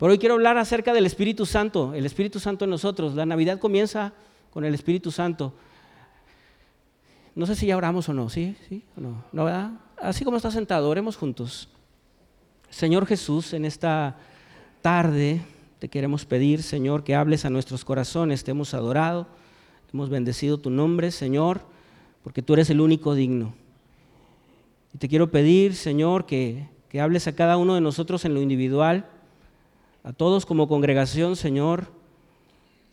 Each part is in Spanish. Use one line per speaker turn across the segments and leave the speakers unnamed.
Pero hoy quiero hablar acerca del Espíritu Santo, el Espíritu Santo en nosotros. La Navidad comienza con el Espíritu Santo. No sé si ya oramos o no, ¿sí? ¿Sí o no? ¿No verdad? Así como está sentado, oremos juntos. Señor Jesús, en esta tarde te queremos pedir, Señor, que hables a nuestros corazones. Te hemos adorado, hemos bendecido tu nombre, Señor, porque tú eres el único digno. Y te quiero pedir, Señor, que, que hables a cada uno de nosotros en lo individual a todos como congregación, Señor,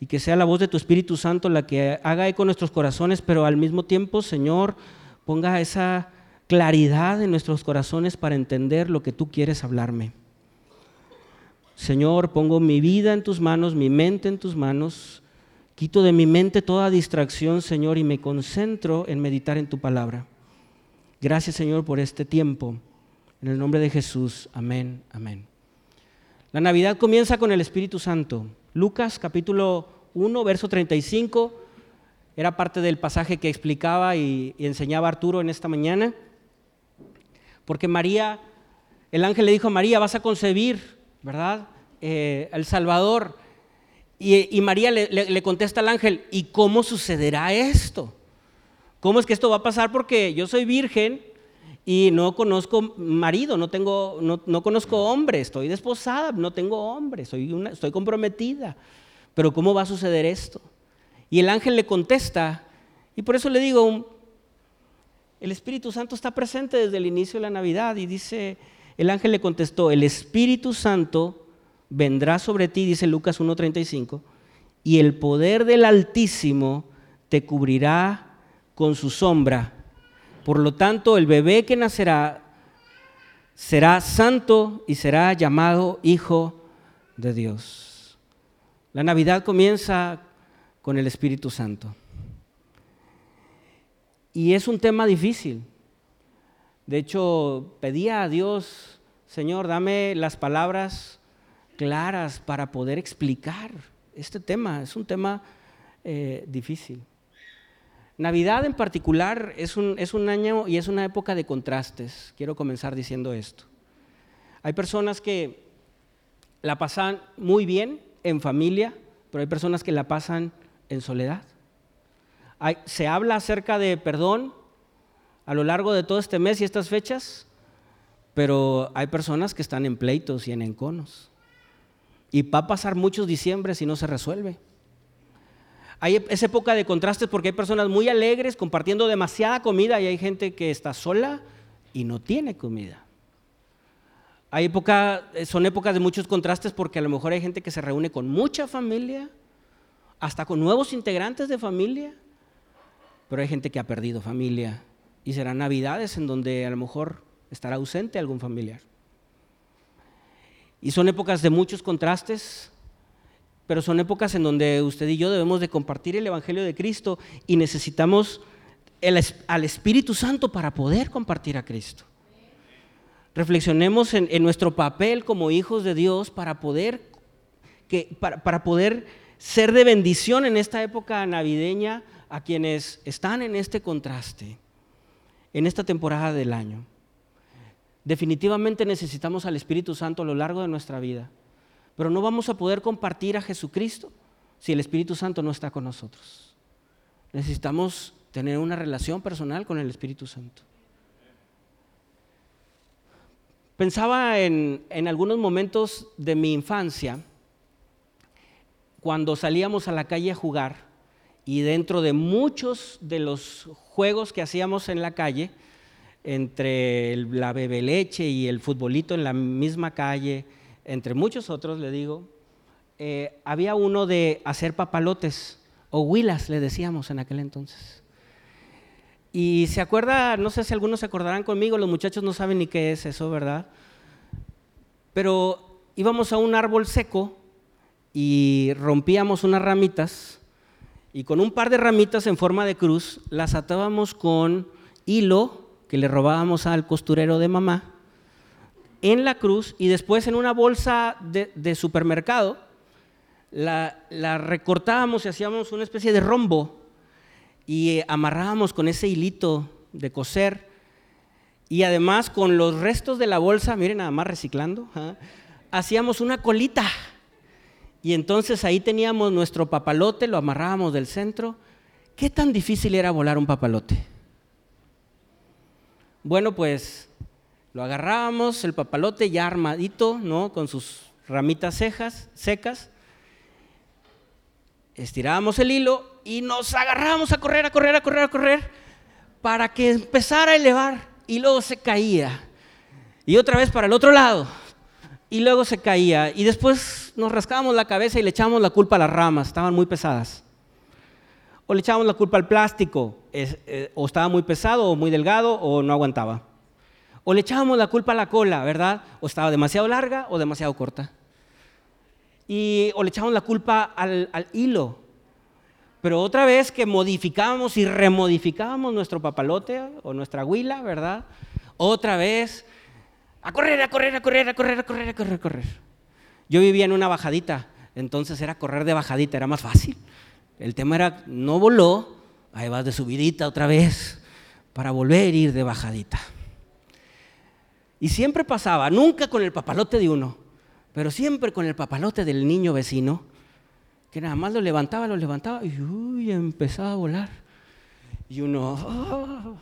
y que sea la voz de tu Espíritu Santo la que haga eco en nuestros corazones, pero al mismo tiempo, Señor, ponga esa claridad en nuestros corazones para entender lo que tú quieres hablarme. Señor, pongo mi vida en tus manos, mi mente en tus manos, quito de mi mente toda distracción, Señor, y me concentro en meditar en tu palabra. Gracias, Señor, por este tiempo. En el nombre de Jesús, amén, amén. La Navidad comienza con el Espíritu Santo. Lucas capítulo 1, verso 35, era parte del pasaje que explicaba y, enseñaba Arturo en esta mañana. Porque María, el ángel le dijo a María, vas a concebir, ¿verdad? Eh, el Salvador. Y, María le contesta al ángel, ¿y cómo sucederá esto? ¿Cómo es que esto va a pasar? Porque yo soy virgen y no conozco marido, no, tengo, no, conozco hombre, estoy desposada, no tengo hombre, soy una, estoy comprometida. Pero ¿cómo va a suceder esto? Y el ángel le contesta, y por eso le digo, el Espíritu Santo está presente desde el inicio de la Navidad y dice, el ángel le contestó, el Espíritu Santo vendrá sobre ti, dice Lucas 1.35, y el poder del Altísimo te cubrirá con su sombra por lo tanto, el bebé que nacerá será santo y será llamado Hijo de Dios. La Navidad comienza con el Espíritu Santo. Y es un tema difícil. De hecho, pedía a Dios, Señor, dame las palabras claras para poder explicar este tema. Es un tema eh, difícil. Navidad en particular es un, es un año y es una época de contrastes. Quiero comenzar diciendo esto. Hay personas que la pasan muy bien en familia, pero hay personas que la pasan en soledad. se habla acerca de perdón a lo largo de todo este mes y estas fechas, pero hay personas que están en pleitos y en enconos. Y va a pasar muchos diciembre si no se resuelve. Hay esa época de contrastes porque hay personas muy alegres compartiendo demasiada comida y hay gente que está sola y no tiene comida. Hay época, son épocas de muchos contrastes porque a lo mejor hay gente que se reúne con mucha familia, hasta con nuevos integrantes de familia, pero hay gente que ha perdido familia y serán navidades en donde a lo mejor estará ausente algún familiar. Y son épocas de muchos contrastes, pero son épocas en donde usted y yo debemos de compartir el Evangelio de Cristo y necesitamos al Espíritu Santo para poder compartir a Cristo. Reflexionemos en, nuestro papel como hijos de Dios para poder, que, para poder ser de bendición en esta época navideña a quienes están en este contraste, en esta temporada del año. Definitivamente necesitamos al Espíritu Santo a lo largo de nuestra vida. Pero no vamos a poder compartir a Jesucristo si el Espíritu Santo no está con nosotros. Necesitamos tener una relación personal con el Espíritu Santo. Pensaba en, algunos momentos de mi infancia, cuando salíamos a la calle a jugar y dentro de muchos de los juegos que hacíamos en la calle, entre la bebe leche y el futbolito en la misma calle, entre muchos otros, le digo, eh, había uno de hacer papalotes, o huilas, le decíamos en aquel entonces. Y se acuerda, no sé si algunos se acordarán conmigo, los muchachos no saben ni qué es eso, ¿verdad? Pero íbamos a un árbol seco y rompíamos unas ramitas y con un par de ramitas en forma de cruz las atábamos con hilo que le robábamos al costurero de mamá en la cruz y después en una bolsa de, supermercado la, recortábamos y hacíamos una especie de rombo y amarrábamos con ese hilito de coser y además con los restos de la bolsa, miren nada más reciclando, ¿ah? hacíamos una colita. Y entonces ahí teníamos nuestro papalote, lo amarrábamos del centro. ¿Qué tan difícil era volar un papalote? Bueno, pues lo agarrábamos, el papalote ya armadito, ¿no? Con sus ramitas cejas, secas. Estirábamos el hilo y nos agarrábamos a correr, a correr, a correr, a correr, para que empezara a elevar y luego se caía. Y otra vez para el otro lado. Y luego se caía. Y después nos rascábamos la cabeza y le echábamos la culpa a las ramas, estaban muy pesadas. O le echábamos la culpa al plástico, eh, o estaba muy pesado, o muy delgado, o no aguantaba. O le echábamos la culpa a la cola, ¿verdad? O estaba demasiado larga o demasiado corta. Y, o le echábamos la culpa al, hilo. Pero otra vez que modificábamos y remodificábamos nuestro papalote o nuestra huila, ¿verdad? Otra vez a correr, a correr, a correr, a correr, a correr, a correr, a correr. Yo vivía en una bajadita, entonces era correr de bajadita, era más fácil. El tema era, no voló, ahí vas de subidita otra vez, para volver a ir de bajadita. Y siempre pasaba, nunca con el papalote de uno, pero siempre con el papalote del niño vecino, que nada más lo levantaba, lo levantaba y uy, empezaba a volar. Y uno, oh,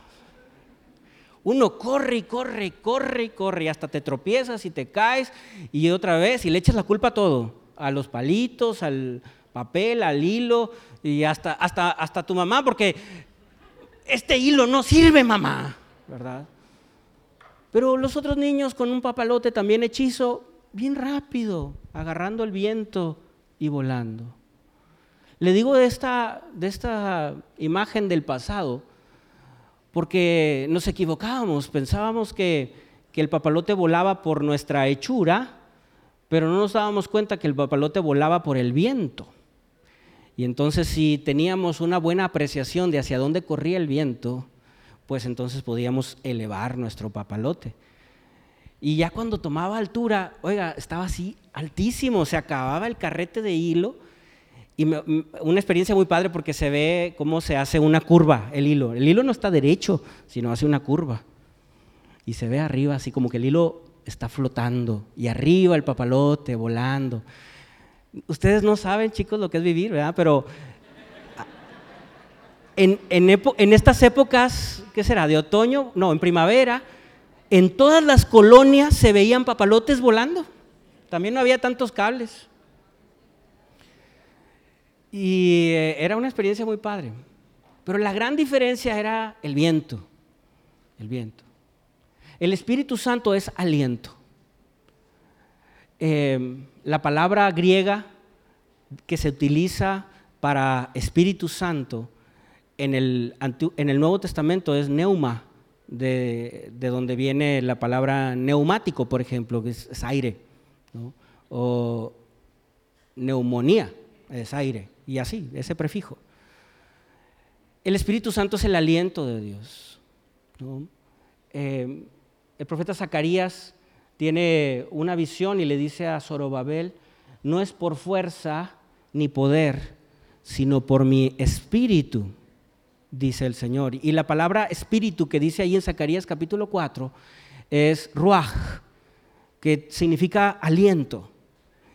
uno corre y corre y corre y corre y hasta te tropiezas y te caes y otra vez y le echas la culpa a todo, a los palitos, al papel, al hilo y hasta, hasta, hasta tu mamá, porque este hilo no sirve, mamá, ¿verdad? Pero los otros niños con un papalote también hechizo, bien rápido, agarrando el viento y volando. Le digo de esta, de esta imagen del pasado, porque nos equivocábamos, pensábamos que, el papalote volaba por nuestra hechura, pero no nos dábamos cuenta que el papalote volaba por el viento. Y entonces si teníamos una buena apreciación de hacia dónde corría el viento, pues entonces podíamos elevar nuestro papalote. Y ya cuando tomaba altura, oiga, estaba así altísimo, se acababa el carrete de hilo y una experiencia muy padre porque se ve cómo se hace una curva el hilo. El hilo no está derecho, sino hace una curva. Y se ve arriba así como que el hilo está flotando y arriba el papalote volando. Ustedes no saben, chicos, lo que es vivir, ¿verdad? Pero en, estas épocas, ¿qué será? ¿De otoño? No, en primavera, en todas las colonias se veían papalotes volando. También no había tantos cables. Y eh, era una experiencia muy padre. Pero la gran diferencia era el viento. El viento. El Espíritu Santo es aliento. Em, la palabra griega que se utiliza para Espíritu Santo en el, Nuevo Testamento es neuma, de, donde viene la palabra neumático, por ejemplo, que es, aire, o neumonía, es aire y así, ese prefijo. El Espíritu Santo es el aliento de Dios. Eh, el profeta Zacarías tiene una visión y le dice a Zorobabel, no es por fuerza ni poder, sino por mi espíritu, dice el Señor. Y la palabra espíritu que dice ahí en Zacarías capítulo 4 es ruach, que significa aliento.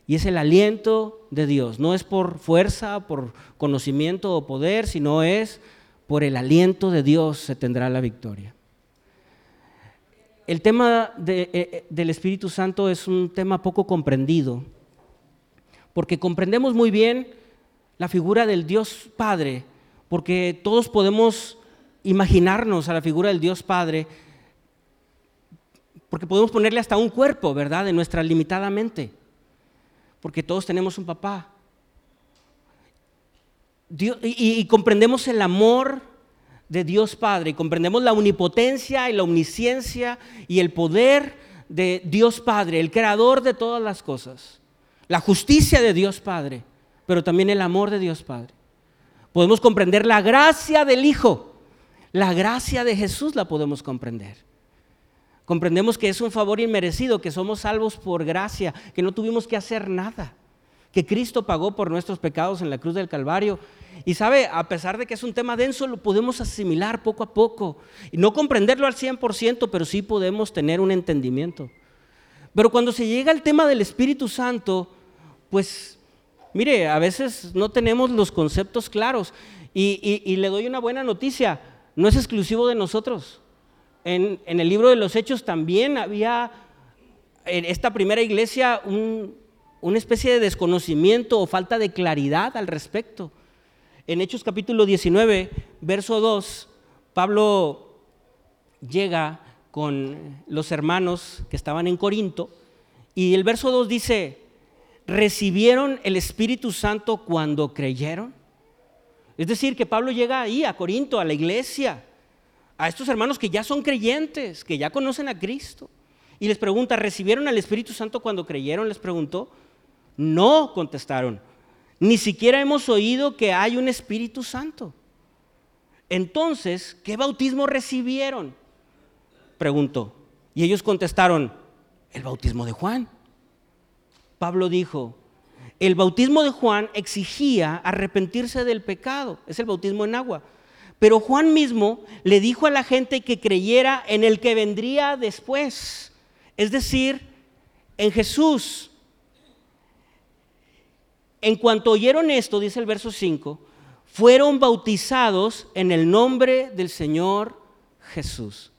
Y es el aliento de Dios. No es por fuerza, por conocimiento o poder, sino es por el aliento de Dios se tendrá la victoria. El tema eh, eh, del Espíritu Santo es un tema poco comprendido, porque comprendemos muy bien la figura del Dios Padre, porque todos podemos imaginarnos a la figura del Dios Padre, porque podemos ponerle hasta un cuerpo, ¿verdad?, de nuestra limitada mente porque todos tenemos un papá. y, comprendemos el amor de Dios Padre, y comprendemos la omnipotencia y la omnisciencia y el poder de Dios Padre, el creador de todas las cosas, la justicia de Dios Padre, pero también el amor de Dios Padre. Podemos comprender la gracia del Hijo, la gracia de Jesús la podemos comprender. Comprendemos que es un favor inmerecido, que somos salvos por gracia, que no tuvimos que hacer nada, que Cristo pagó por nuestros pecados en la cruz del Calvario. Y sabe, a pesar de que es un tema denso, lo podemos asimilar poco a poco. Y no comprenderlo al 100%, pero sí podemos tener un entendimiento. Pero cuando se llega al tema del Espíritu Santo, pues mire, a veces no tenemos los conceptos claros. Y, le doy una buena noticia, no es exclusivo de nosotros. En, el libro de los Hechos también había en esta primera iglesia una especie de desconocimiento o falta de claridad al respecto. En Hechos capítulo 19, verso 2, Pablo llega con los hermanos que estaban en Corinto y el verso 2 dice, ¿recibieron el Espíritu Santo cuando creyeron? Es decir, que Pablo llega ahí a Corinto, a la iglesia, a estos hermanos que ya son creyentes, que ya conocen a Cristo. Y les pregunta, ¿recibieron al Espíritu Santo cuando creyeron? Les preguntó. No, contestaron. Ni siquiera hemos oído que hay un Espíritu Santo. Entonces, ¿qué bautismo recibieron? Preguntó. Y ellos contestaron, el bautismo de Juan. Pablo dijo, el bautismo de Juan exigía arrepentirse del pecado, es el bautismo en agua. Pero Juan mismo le dijo a la gente que creyera en el que vendría después, es decir, en Jesús. En cuanto oyeron esto, dice el verso 5, fueron bautizados en el nombre del Señor Jesús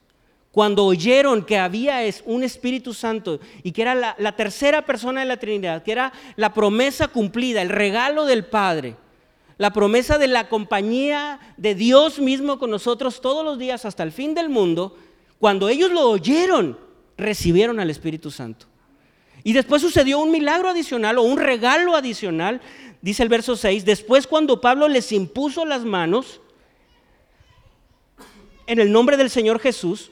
cuando oyeron que había un Espíritu Santo y que era la, tercera persona de la Trinidad, que era la promesa cumplida, el regalo del Padre, la promesa de la compañía de Dios mismo con nosotros todos los días hasta el fin del mundo, cuando ellos lo oyeron, recibieron al Espíritu Santo. Y después sucedió un milagro adicional o un regalo adicional, dice el verso 6, después cuando Pablo les impuso las manos en el nombre del Señor Jesús,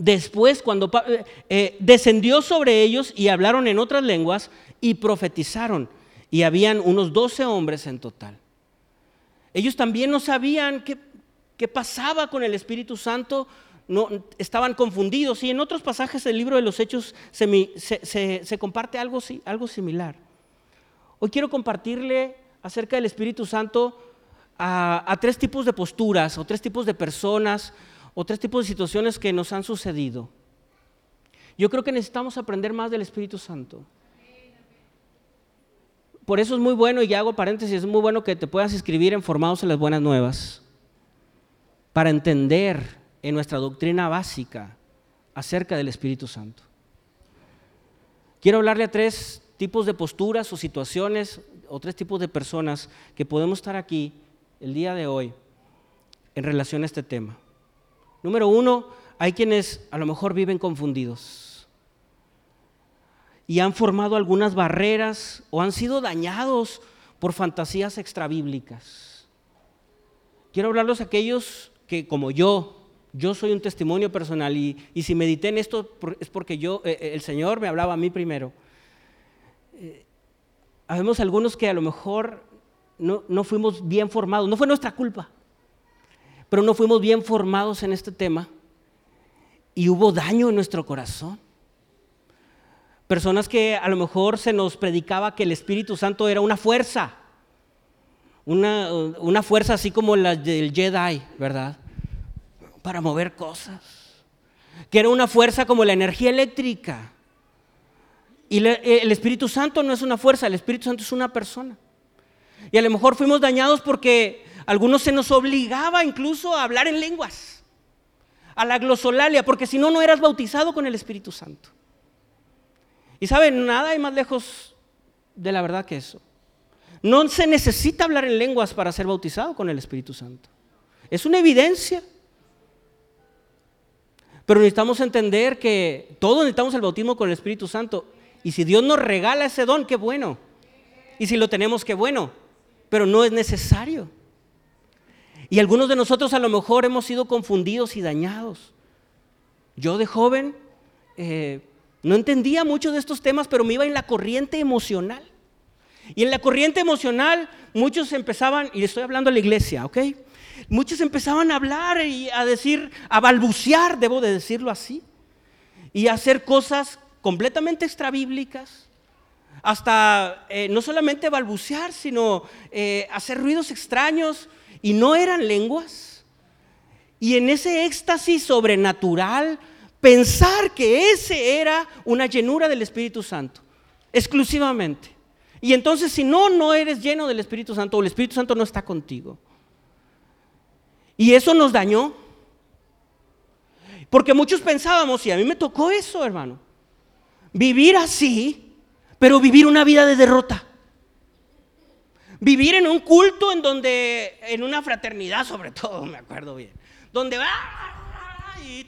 Después, cuando eh, eh, descendió sobre ellos y hablaron en otras lenguas y profetizaron, y habían unos doce hombres en total. Ellos también no sabían qué, pasaba con el Espíritu Santo, no, estaban confundidos. Y en otros pasajes del libro de los Hechos se, comparte algo, algo similar. Hoy quiero compartirle acerca del Espíritu Santo a tres tipos de posturas o tres tipos de personas o tres tipos de situaciones que nos han sucedido. Yo creo que necesitamos aprender más del Espíritu Santo. Por eso es muy bueno, y hago paréntesis, es muy bueno que te puedas escribir en Formados en las Buenas Nuevas, para entender en nuestra doctrina básica acerca del Espíritu Santo. Quiero hablarle a tres tipos de posturas o situaciones o tres tipos de personas que podemos estar aquí el día de hoy en relación a este tema. Número uno, hay quienes a lo mejor viven confundidos y han formado algunas barreras o han sido dañados por fantasías extrabíblicas. Quiero hablarlos a aquellos que, como yo, yo soy un testimonio personal y, si medité en esto es porque yo, eh, eh, el Señor me hablaba a mí primero. Eh, habemos algunos que a lo mejor no, no fuimos bien formados, no fue nuestra culpa pero no fuimos bien formados en este tema y hubo daño en nuestro corazón. Personas que a lo mejor se nos predicaba que el Espíritu Santo era una fuerza, una, una fuerza así como la del Jedi, ¿verdad? Para mover cosas. Que era una fuerza como la energía eléctrica. Y el Espíritu Santo no es una fuerza, el Espíritu Santo es una persona. Y a lo mejor fuimos dañados porque algunos se nos obligaba incluso a hablar en lenguas, a la glosolalia, porque si no, no eras bautizado con el Espíritu Santo. Y saben, nada hay más lejos de la verdad que eso. No se necesita hablar en lenguas para ser bautizado con el Espíritu Santo. Es una evidencia. Pero necesitamos entender que todos necesitamos el bautismo con el Espíritu Santo. Y si Dios nos regala ese don, qué bueno. Y si lo tenemos, qué bueno. Pero no es necesario. Y algunos de nosotros a lo mejor hemos sido confundidos y dañados. Yo de joven eh, no entendía mucho de estos temas, pero me iba en la corriente emocional. Y en la corriente emocional muchos empezaban, y estoy hablando a la iglesia, ¿ok? Muchos empezaban a hablar y a decir, a balbucear, debo de decirlo así, y a hacer cosas completamente extrabíblicas, hasta eh, no solamente balbucear, sino eh, hacer ruidos extraños, y no eran lenguas. Y en ese éxtasis sobrenatural, pensar que ese era una llenura del Espíritu Santo, exclusivamente. Y entonces si no, no eres lleno del Espíritu Santo o el Espíritu Santo no está contigo. Y eso nos dañó. Porque muchos pensábamos, y a mí me tocó eso, hermano, vivir así, pero vivir una vida de derrota. Vivir en un culto en donde, en una fraternidad sobre todo, me acuerdo bien, donde va y,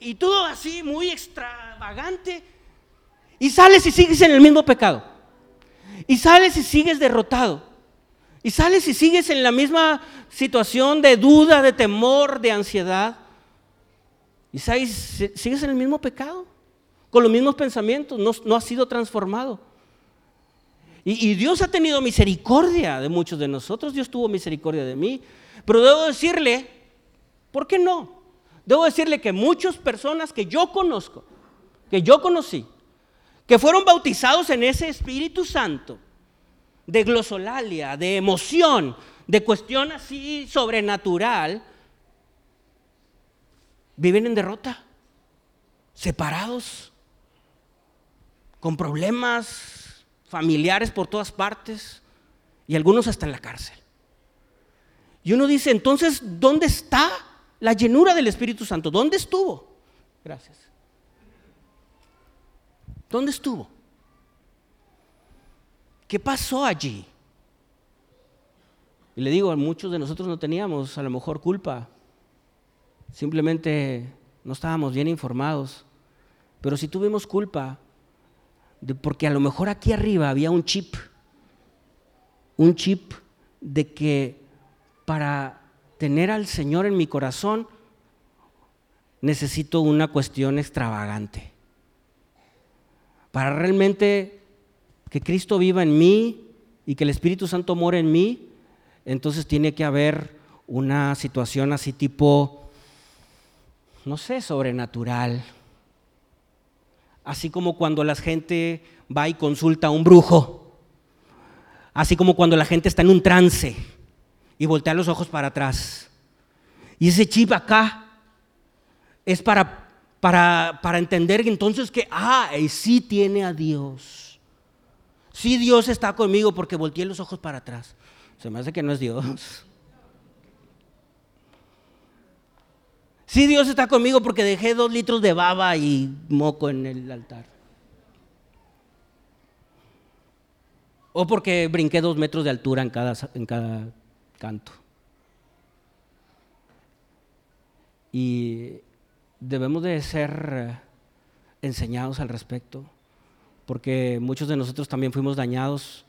y todo así muy extravagante, y sales y sigues en el mismo pecado, y sales y sigues derrotado, y sales y sigues en la misma situación de duda, de temor, de ansiedad, y sigues en el mismo pecado, con los mismos pensamientos, no, no has sido transformado. Y, Dios ha tenido misericordia de muchos de nosotros, Dios tuvo misericordia de mí, pero debo decirle, ¿por qué no? Debo decirle que muchas personas que yo conozco, que yo conocí, que fueron bautizados en ese Espíritu Santo, de glosolalia, de emoción, de cuestión así sobrenatural, viven en derrota, separados, con problemas, familiares por todas partes y algunos hasta en la cárcel. Y uno dice, entonces, ¿dónde está la llenura del Espíritu Santo? ¿Dónde estuvo? Gracias. ¿Dónde estuvo? ¿Qué pasó allí? Y le digo, muchos de nosotros no teníamos a lo mejor culpa. Simplemente no estábamos bien informados. Pero si tuvimos culpa, porque a lo mejor aquí arriba había un chip, un chip de que para tener al Señor en mi corazón necesito una cuestión extravagante. Para realmente que Cristo viva en mí y que el Espíritu Santo more en mí, entonces tiene que haber una situación así tipo, no sé, sobrenatural, así como cuando la gente va y consulta a un brujo, así como cuando la gente está en un trance y voltea los ojos para atrás. Y ese chip acá es para, para, para entender entonces que, ah, sí tiene a Dios. Sí Dios está conmigo porque volteé los ojos para atrás. Se me hace que no es Dios. Sí, Dios está conmigo porque dejé dos litros de baba y moco en el altar. O porque brinqué dos metros de altura en cada, en cada canto. Y debemos de ser enseñados al respecto, porque muchos de nosotros también fuimos dañados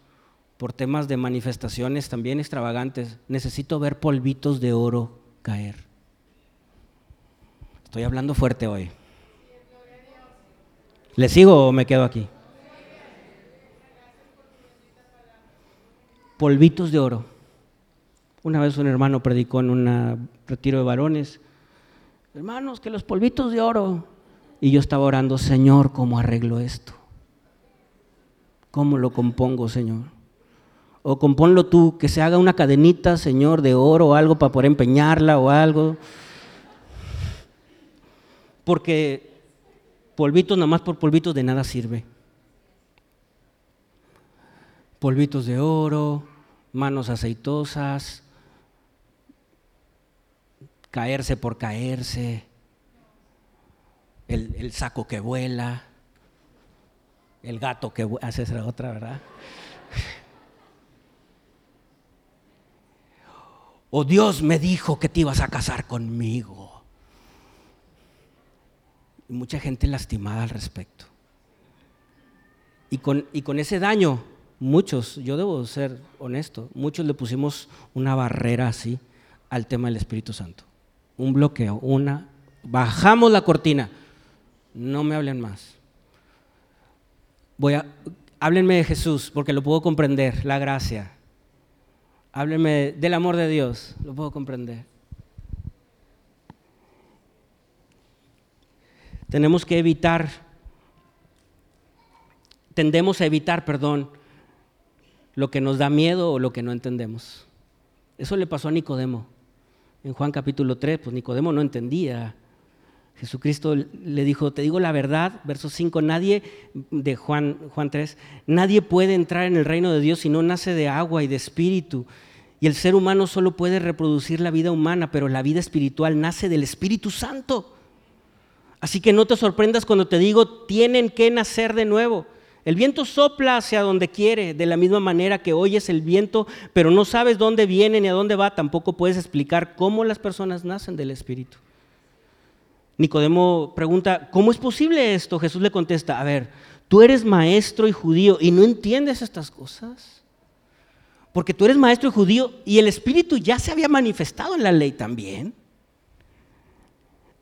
por temas de manifestaciones también extravagantes. Necesito ver polvitos de oro caer. Estoy hablando fuerte hoy. ¿Le sigo o me quedo aquí? Polvitos de oro. Una vez un hermano predicó en un retiro de varones, hermanos, que los polvitos de oro. Y yo estaba orando, Señor, ¿cómo arreglo esto? ¿Cómo lo compongo, Señor? O componlo tú, que se haga una cadenita, Señor, de oro o algo para poder empeñarla o algo porque polvitos nada más por polvitos de nada sirve. Polvitos de oro, manos aceitosas, caerse por caerse, el, saco que vuela, el gato que vuela, esa otra, ¿verdad? O Dios me dijo que te ibas a casar conmigo y mucha gente lastimada al respecto. Y con, y con ese daño, muchos, yo debo ser honesto, muchos le pusimos una barrera así al tema del Espíritu Santo. Un bloqueo, una... Bajamos la cortina. No me hablen más. Voy a... Háblenme de Jesús, porque lo puedo comprender, la gracia. Háblenme del amor de Dios, lo puedo comprender. Tenemos que evitar, tendemos a evitar, perdón, lo que nos da miedo o lo que no entendemos. Eso le pasó a Nicodemo. En Juan capítulo 3, pues Nicodemo no entendía Jesucristo le dijo, te digo la verdad, verso 5, nadie, de Juan, Juan 3, nadie puede entrar en el reino de Dios si no nace de agua y de espíritu. Y el ser humano solo puede reproducir la vida humana, pero la vida espiritual nace del Espíritu Santo. Así que no te sorprendas cuando te digo, tienen que nacer de nuevo. El viento sopla hacia donde quiere, de la misma manera que oyes el viento, pero no sabes dónde viene ni a dónde va, tampoco puedes explicar cómo las personas nacen del Espíritu. Nicodemo pregunta, ¿cómo es posible esto? Jesús le contesta, a ver, tú eres maestro y judío y no entiendes estas cosas. Porque tú eres maestro y judío y el Espíritu ya se había manifestado en la ley también.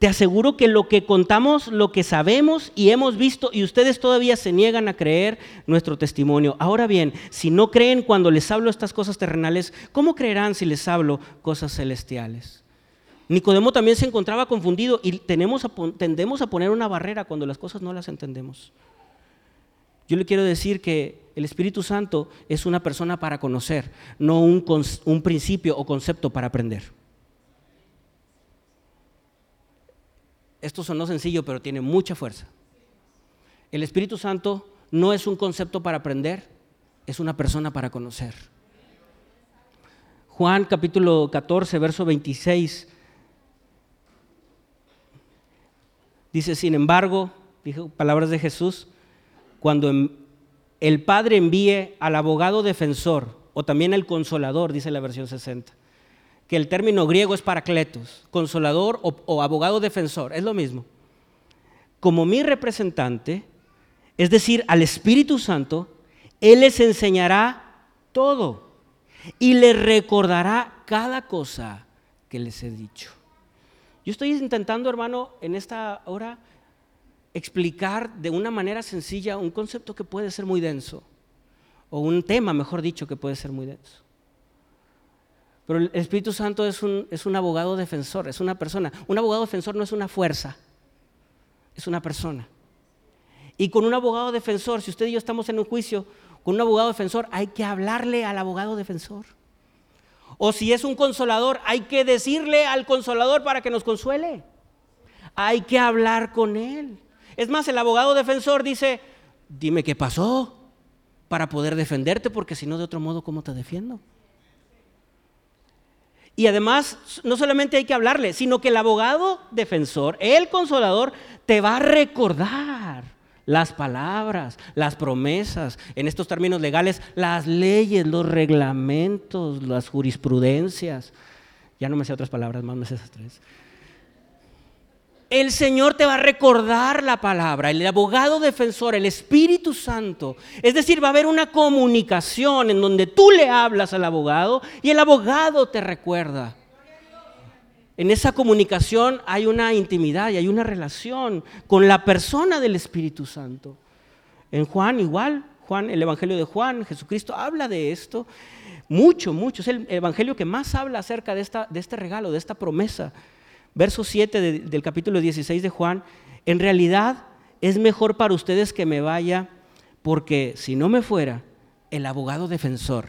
Te aseguro que lo que contamos, lo que sabemos y hemos visto, y ustedes todavía se niegan a creer nuestro testimonio. Ahora bien, si no creen cuando les hablo estas cosas terrenales, ¿cómo creerán si les hablo cosas celestiales? Nicodemo también se encontraba confundido y tenemos tendemos a poner una barrera cuando las cosas no las entendemos. Yo le quiero decir que el Espíritu Santo es una persona para conocer, no un principio o concepto para aprender. Esto sonó sencillo, pero tiene mucha fuerza. El Espíritu Santo no es un concepto para aprender, es una persona para conocer. Juan capítulo 14, verso 26 Dice, sin embargo, palabras de Jesús, cuando el Padre envíe al abogado defensor o también al consolador, dice la versión 60, que el término griego es paracletos, consolador o, o abogado defensor, es lo mismo. Como mi representante, es decir, al Espíritu Santo, Él les enseñará todo y les recordará cada cosa que les he dicho. Yo estoy intentando, hermano, en esta hora explicar de una manera sencilla un concepto que puede ser muy denso, o un tema, mejor dicho, que puede ser muy denso. Pero el Espíritu Santo es un, es un abogado defensor, es una persona. Un abogado defensor no es una fuerza, es una persona. Y con un abogado defensor, si usted y yo estamos en un juicio, con un abogado defensor hay que hablarle al abogado defensor. O si es un consolador, hay que decirle al consolador para que nos consuele. Hay que hablar con él. Es más, el abogado defensor dice, dime qué pasó para poder defenderte, porque si no, de otro modo, ¿cómo te defiendo? Y además, no solamente hay que hablarle, sino que el abogado defensor, el consolador, te va a recordar las palabras, las promesas, en estos términos legales, las leyes, los reglamentos, las jurisprudencias. Ya no me sé otras palabras, más me sé esas tres. El Señor te va a recordar la palabra, el abogado defensor, el Espíritu Santo. Es decir, va a haber una comunicación en donde tú le hablas al abogado y el abogado te recuerda. En esa comunicación hay una intimidad y hay una relación con la persona del Espíritu Santo. En Juan igual, Juan, el Evangelio de Juan, Jesucristo habla de esto mucho, mucho. Es el Evangelio que más habla acerca de, esta, de este regalo, de esta promesa. Verso 7 del capítulo 16 de Juan, en realidad es mejor para ustedes que me vaya, porque si no me fuera, el abogado defensor,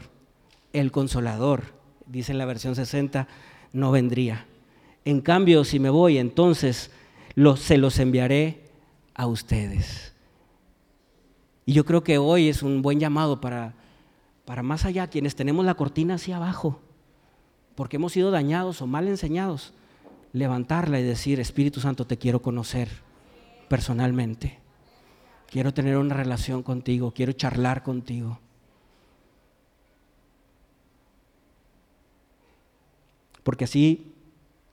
el consolador, dice en la versión 60, no vendría. En cambio, si me voy, entonces se los enviaré a ustedes. Y yo creo que hoy es un buen llamado para, para más allá, quienes tenemos la cortina hacia abajo, porque hemos sido dañados o mal enseñados, levantarla y decir, Espíritu Santo, te quiero conocer personalmente. Quiero tener una relación contigo, quiero charlar contigo. Porque así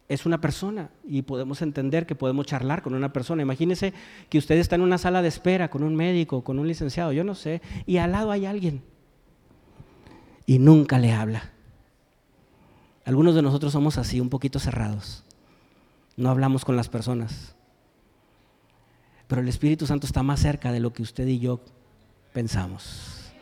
es una persona y podemos entender que podemos charlar con una persona. Imagínese que usted está en una sala de espera con un médico, con un licenciado, yo no sé, y al lado hay alguien y nunca le habla. Algunos de nosotros somos así, un poquito cerrados. No hablamos con las personas. Pero el Espíritu Santo está más cerca de lo que usted y yo pensamos.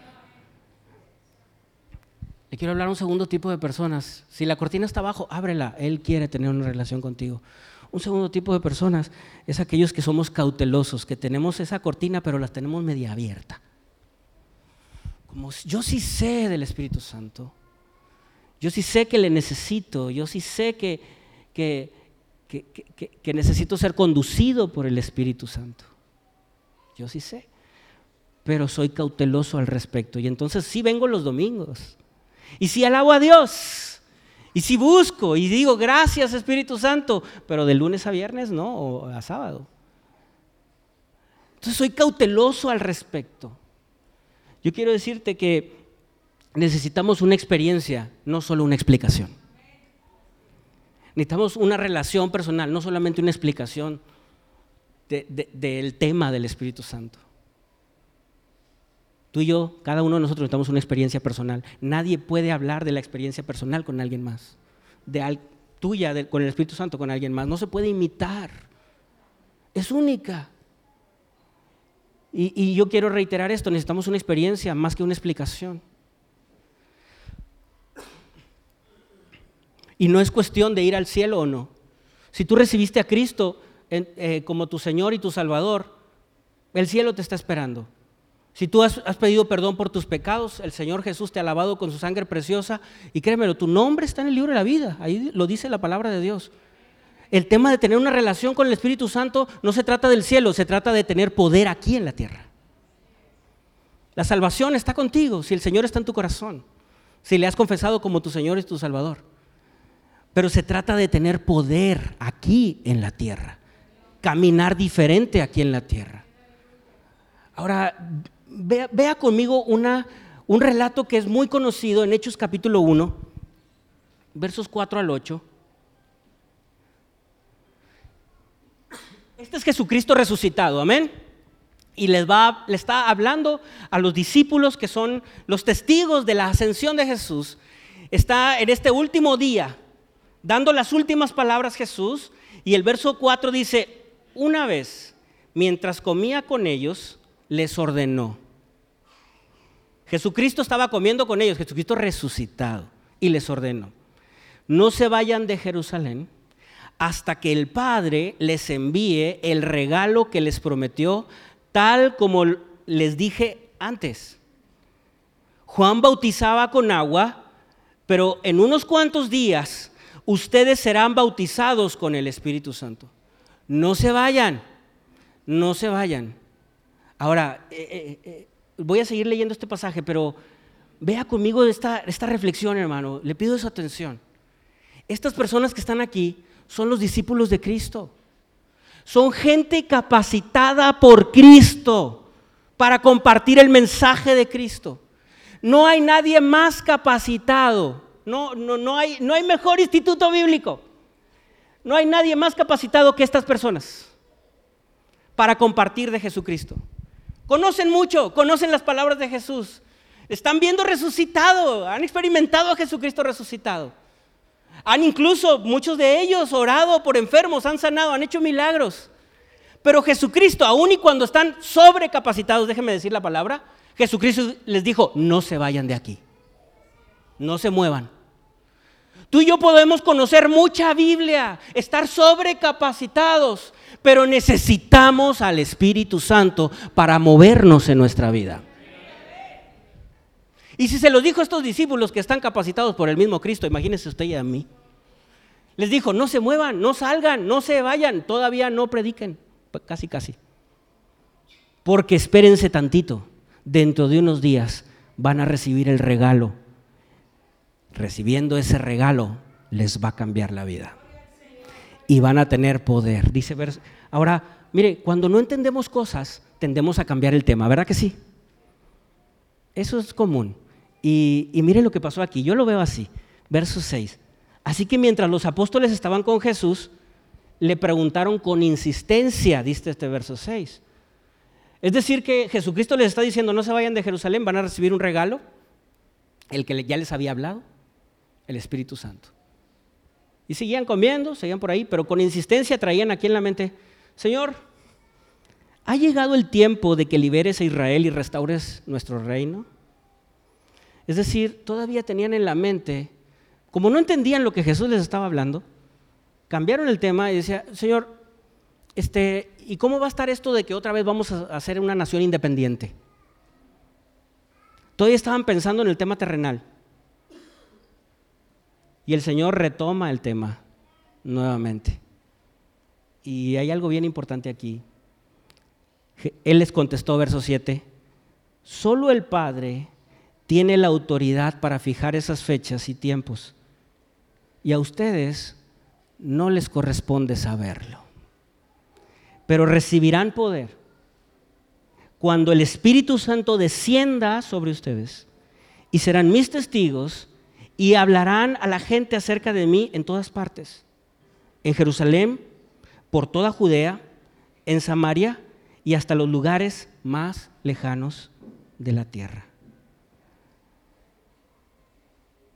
Le quiero hablar a un segundo tipo de personas. Si la cortina está abajo, ábrela. Él quiere tener una relación contigo. Un segundo tipo de personas es aquellos que somos cautelosos, que tenemos esa cortina pero la tenemos media abierta. Como yo sí sé del Espíritu Santo, yo sí sé que le necesito, yo sí sé que, que, necesito ser conducido por el Espíritu Santo. Yo sí sé, pero soy cauteloso al respecto. Y entonces sí vengo los domingos. Y sí alabo a Dios. Y sí busco y digo gracias Espíritu Santo, pero de lunes a viernes no, o a sábado. Entonces soy cauteloso al respecto. Yo quiero decirte que necesitamos una experiencia, no solo una explicación. Necesitamos una relación personal, no solamente una explicación del tema del Espíritu Santo. Tú y yo, cada uno de nosotros necesitamos una experiencia personal. Nadie puede hablar de la experiencia personal con alguien más. De tuya con el Espíritu Santo con alguien más. No se puede imitar. Es única. y yo quiero reiterar esto, necesitamos una experiencia más que una explicación. Y no es cuestión de ir al cielo o no. Si tú recibiste a Cristo eh, como tu Señor y tu Salvador, el cielo te está esperando. Si tú has, has, pedido perdón por tus pecados, el Señor Jesús te ha lavado con su sangre preciosa y créemelo, tu nombre está en el libro de la vida, ahí lo dice la palabra de Dios. El tema de tener una relación con el Espíritu Santo no se trata del cielo, se trata de tener poder aquí en la tierra. La salvación está contigo si el Señor está en tu corazón, si le has confesado como tu Señor y tu Salvador pero se trata de tener poder aquí en la tierra, caminar diferente aquí en la tierra. Ahora, vea, conmigo una, un relato que es muy conocido en Hechos capítulo 1, versos 4 al 8. Este es Jesucristo resucitado, amén. Y les va, le está hablando a los discípulos que son los testigos de la ascensión de Jesús. Está en este último día dando las últimas palabras Jesús y el verso 4 dice, una vez, mientras comía con ellos, les ordenó. Jesucristo estaba comiendo con ellos, Jesucristo resucitado, y les ordenó, no se vayan de Jerusalén hasta que el Padre les envíe el regalo que les prometió, tal como les dije antes. Juan bautizaba con agua, pero en unos cuantos días ustedes serán bautizados con el Espíritu Santo. No se vayan, no se vayan. Ahora, eh, eh, eh, voy a seguir leyendo este pasaje, pero vea conmigo esta, esta reflexión, hermano. Le pido su atención. Estas personas que están aquí son los discípulos de Cristo. Son gente capacitada por Cristo para compartir el mensaje de Cristo. No hay nadie más capacitado no, no, no, hay, no hay mejor instituto bíblico. No hay nadie más capacitado que estas personas para compartir de Jesucristo. Conocen mucho, conocen las palabras de Jesús. Están viendo resucitado, han experimentado a Jesucristo resucitado. Han incluso, muchos de ellos, orado por enfermos, han sanado, han hecho milagros. Pero Jesucristo, aun y cuando están sobrecapacitados, déjenme decir la palabra, Jesucristo les dijo, no se vayan de aquí, no se muevan. Tú y yo podemos conocer mucha Biblia, estar sobrecapacitados, pero necesitamos al Espíritu Santo para movernos en nuestra vida. Y si se lo dijo a estos discípulos que están capacitados por el mismo Cristo, imagínense usted y a mí. Les dijo, no se muevan, no salgan, no se vayan, todavía no prediquen, casi casi. Porque espérense tantito, dentro de unos días van a recibir el regalo recibiendo ese regalo, les va a cambiar la vida. Y van a tener poder. Dice, ahora, mire, cuando no entendemos cosas, tendemos a cambiar el tema, ¿verdad que sí? Eso es común. Y, y mire lo que pasó aquí, yo lo veo así, verso 6. Así que mientras los apóstoles estaban con Jesús, le preguntaron con insistencia, dice este verso 6. Es decir, que Jesucristo les está diciendo, no se vayan de Jerusalén, van a recibir un regalo, el que ya les había hablado el Espíritu Santo. Y seguían comiendo, seguían por ahí, pero con insistencia traían aquí en la mente, Señor, ¿ha llegado el tiempo de que liberes a Israel y restaures nuestro reino? Es decir, todavía tenían en la mente, como no entendían lo que Jesús les estaba hablando, cambiaron el tema y decía, Señor, este, ¿y cómo va a estar esto de que otra vez vamos a hacer una nación independiente? Todavía estaban pensando en el tema terrenal. Y el Señor retoma el tema nuevamente. Y hay algo bien importante aquí. Él les contestó, verso 7, solo el Padre tiene la autoridad para fijar esas fechas y tiempos. Y a ustedes no les corresponde saberlo. Pero recibirán poder cuando el Espíritu Santo descienda sobre ustedes y serán mis testigos y hablarán a la gente acerca de mí en todas partes, en Jerusalén, por toda Judea, en Samaria y hasta los lugares más lejanos de la tierra.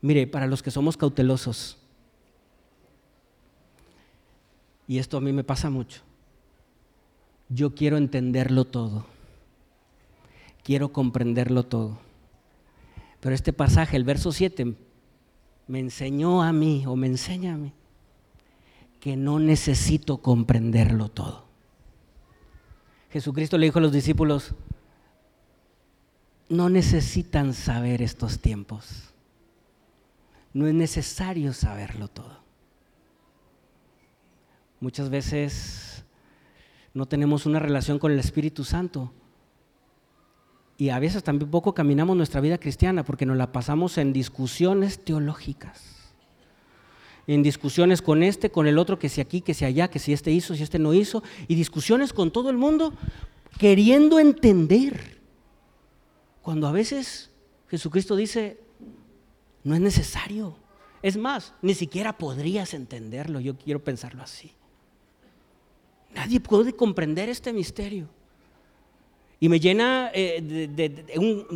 Mire, para los que somos cautelosos, y esto a mí me pasa mucho, yo quiero entenderlo todo, quiero comprenderlo todo. Pero este pasaje, el verso 7, me enseñó a mí o me enseña a mí que no necesito comprenderlo todo. Jesucristo le dijo a los discípulos, no necesitan saber estos tiempos. No es necesario saberlo todo. Muchas veces no tenemos una relación con el Espíritu Santo y a veces también poco caminamos nuestra vida cristiana porque nos la pasamos en discusiones teológicas. En discusiones con este, con el otro, que si aquí, que si allá, que si este hizo, si este no hizo, y discusiones con todo el mundo queriendo entender. Cuando a veces Jesucristo dice, no es necesario. Es más, ni siquiera podrías entenderlo, yo quiero pensarlo así. Nadie puede comprender este misterio y me llena, eh,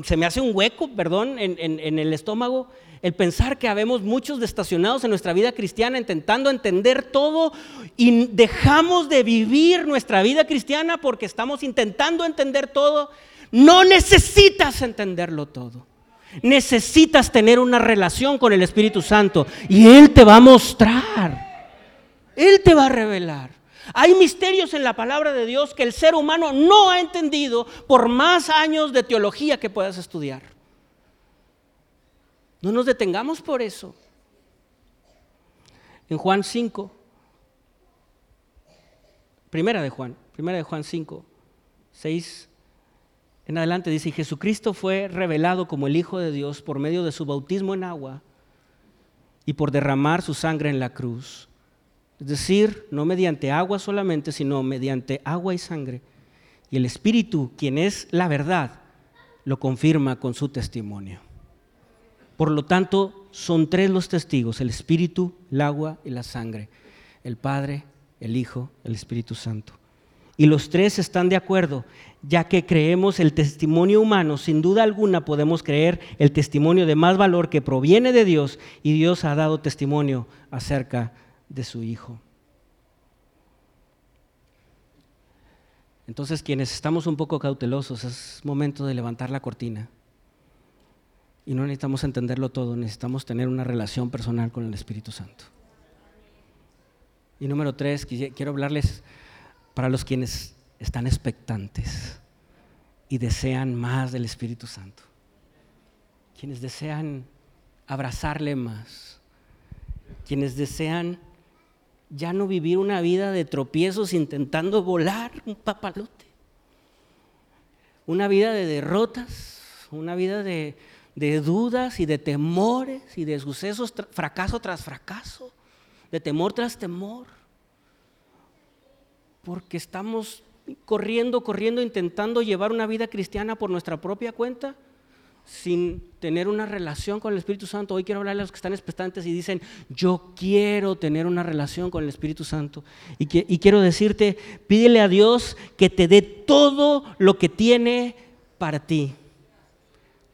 se me hace un hueco, perdón, en, el estómago el pensar que habemos muchos estacionados en nuestra vida cristiana intentando entender todo y dejamos de vivir nuestra vida cristiana porque estamos intentando entender todo. No necesitas entenderlo todo. Necesitas tener una relación con el Espíritu Santo y Él te va a mostrar. Él te va a revelar. Hay misterios en la palabra de Dios que el ser humano no ha entendido por más años de teología que puedas estudiar. No nos detengamos por eso. En Juan 5, primera de Juan, primera de Juan 5, 6 en adelante dice, Jesucristo fue revelado como el Hijo de Dios por medio de su bautismo en agua y por derramar su sangre en la cruz. Es decir, no mediante agua solamente, sino mediante agua y sangre. Y el Espíritu, quien es la verdad, lo confirma con su testimonio. Por lo tanto, son tres los testigos, el Espíritu, el agua y la sangre. El Padre, el Hijo, el Espíritu Santo. Y los tres están de acuerdo, ya que creemos el testimonio humano, sin duda alguna podemos creer el testimonio de más valor que proviene de Dios y Dios ha dado testimonio acerca de de su Hijo. Entonces, quienes estamos un poco cautelosos, es momento de levantar la cortina. Y no necesitamos entenderlo todo, necesitamos tener una relación personal con el Espíritu Santo. Y número tres, quiero hablarles para los quienes están expectantes y desean más del Espíritu Santo. Quienes desean abrazarle más. Quienes desean ya no vivir una vida de tropiezos intentando volar un papalote. Una vida de derrotas, una vida de, dudas y de temores y de sucesos, fracaso tras fracaso, de temor tras temor. Porque estamos corriendo, corriendo, intentando llevar una vida cristiana por nuestra propia cuenta sin tener una relación con el Espíritu Santo. Hoy quiero hablarle a los que están expectantes y dicen, yo quiero tener una relación con el Espíritu Santo. Y, quiero decirte, pídele a Dios que te dé todo lo que tiene para ti.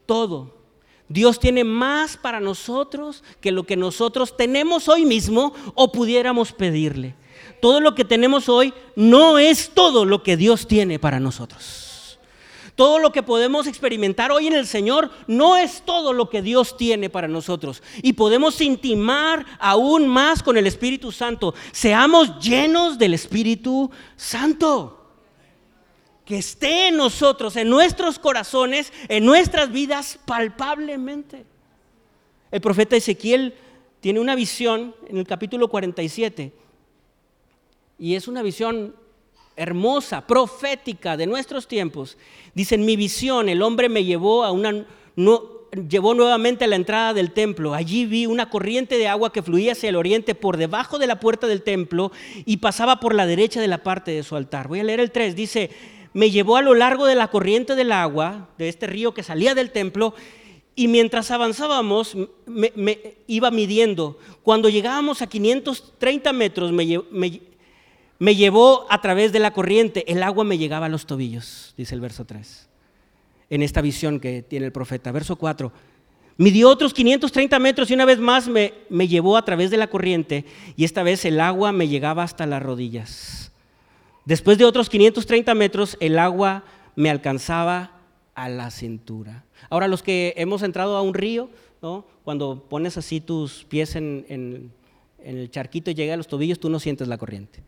Todo. Dios tiene más para nosotros que lo que nosotros tenemos hoy mismo o pudiéramos pedirle. Todo lo que tenemos hoy no es todo lo que Dios tiene para nosotros. Todo lo que podemos experimentar hoy en el Señor no es todo lo que Dios tiene para nosotros. Y podemos intimar aún más con el Espíritu Santo. Seamos llenos del Espíritu Santo. Que esté en nosotros, en nuestros corazones, en nuestras vidas palpablemente. El profeta Ezequiel tiene una visión en el capítulo 47 y es una visión hermosa, profética de nuestros tiempos. Dice, en mi visión el hombre me llevó a una... llevó nuevamente a la entrada del templo. Allí vi una corriente de agua que fluía hacia el oriente por debajo de la puerta del templo y pasaba por la derecha de la parte de su altar. Voy a leer el 3. Dice, me llevó a lo largo de la corriente del agua, de este río que salía del templo, y mientras avanzábamos me, iba midiendo. Cuando llegábamos a 530 metros me, me llevó a través de la corriente, el agua me llegaba a los tobillos, dice el verso 3, en esta visión que tiene el profeta. Verso 4, midió otros 530 metros y una vez más me, me llevó a través de la corriente y esta vez el agua me llegaba hasta las rodillas. Después de otros 530 metros, el agua me alcanzaba a la cintura. Ahora, los que hemos entrado a un río, cuando pones así tus pies en, el charquito y llega a los tobillos, tú no sientes la corriente.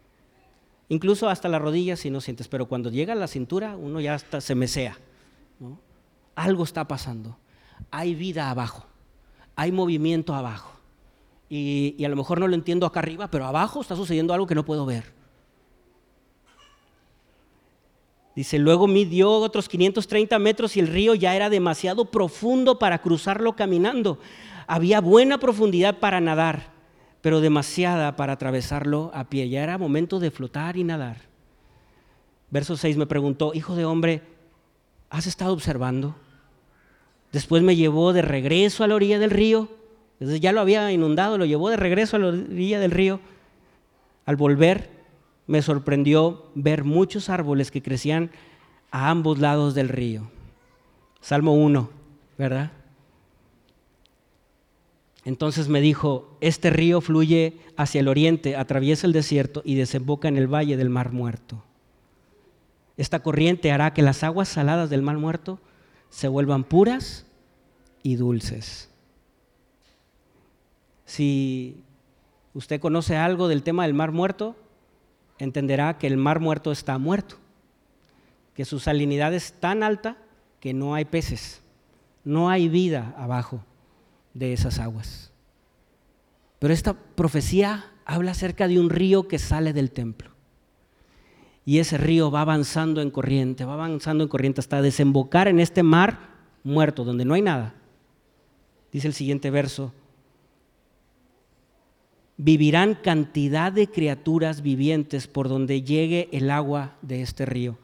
Incluso hasta las rodillas sí no sientes, pero cuando llega a la cintura, uno ya hasta se mesea. Algo está pasando. Hay vida abajo, hay movimiento abajo. y a lo mejor no lo entiendo acá arriba, pero abajo está sucediendo algo que no puedo ver. Dice, luego midió otros 530 metros y el río ya era demasiado profundo para cruzarlo caminando. Había buena profundidad para nadar, pero demasiada para atravesarlo a pie. Ya era momento de flotar y nadar. Verso 6 me preguntó, hijo de hombre, ¿has estado observando? Después me llevó de regreso a la orilla del río. Entonces ya lo había inundado, lo llevó de regreso a la orilla del río. Al volver, me sorprendió ver muchos árboles que crecían a ambos lados del río. Salmo 1, ¿verdad? Entonces me dijo, este río fluye hacia el oriente, atraviesa el desierto y desemboca en el valle del mar muerto. Esta corriente hará que las aguas saladas del mar muerto se vuelvan puras y dulces. Si usted conoce algo del tema del mar muerto, entenderá que el mar muerto está muerto, que su salinidad es tan alta que no hay peces, no hay vida abajo de esas aguas. Pero esta profecía habla acerca de un río que sale del templo. Y ese río va avanzando en corriente, va avanzando en corriente hasta desembocar en este mar muerto, donde no hay nada. Dice el siguiente verso, vivirán cantidad de criaturas vivientes por donde llegue el agua de este río.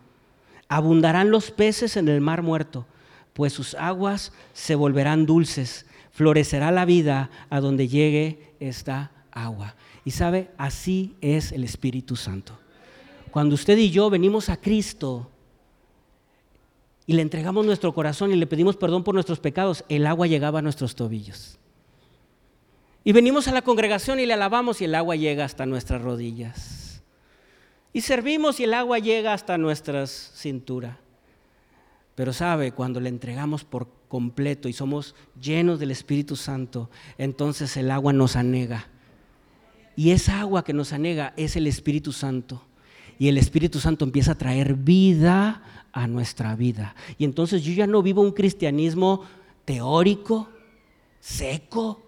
Abundarán los peces en el mar muerto, pues sus aguas se volverán dulces. Florecerá la vida a donde llegue esta agua. Y sabe, así es el Espíritu Santo. Cuando usted y yo venimos a Cristo y le entregamos nuestro corazón y le pedimos perdón por nuestros pecados, el agua llegaba a nuestros tobillos. Y venimos a la congregación y le alabamos y el agua llega hasta nuestras rodillas. Y servimos y el agua llega hasta nuestras cintura. Pero sabe, cuando le entregamos por completo y somos llenos del Espíritu Santo, entonces el agua nos anega. Y esa agua que nos anega es el Espíritu Santo. Y el Espíritu Santo empieza a traer vida a nuestra vida. Y entonces yo ya no vivo un cristianismo teórico, seco,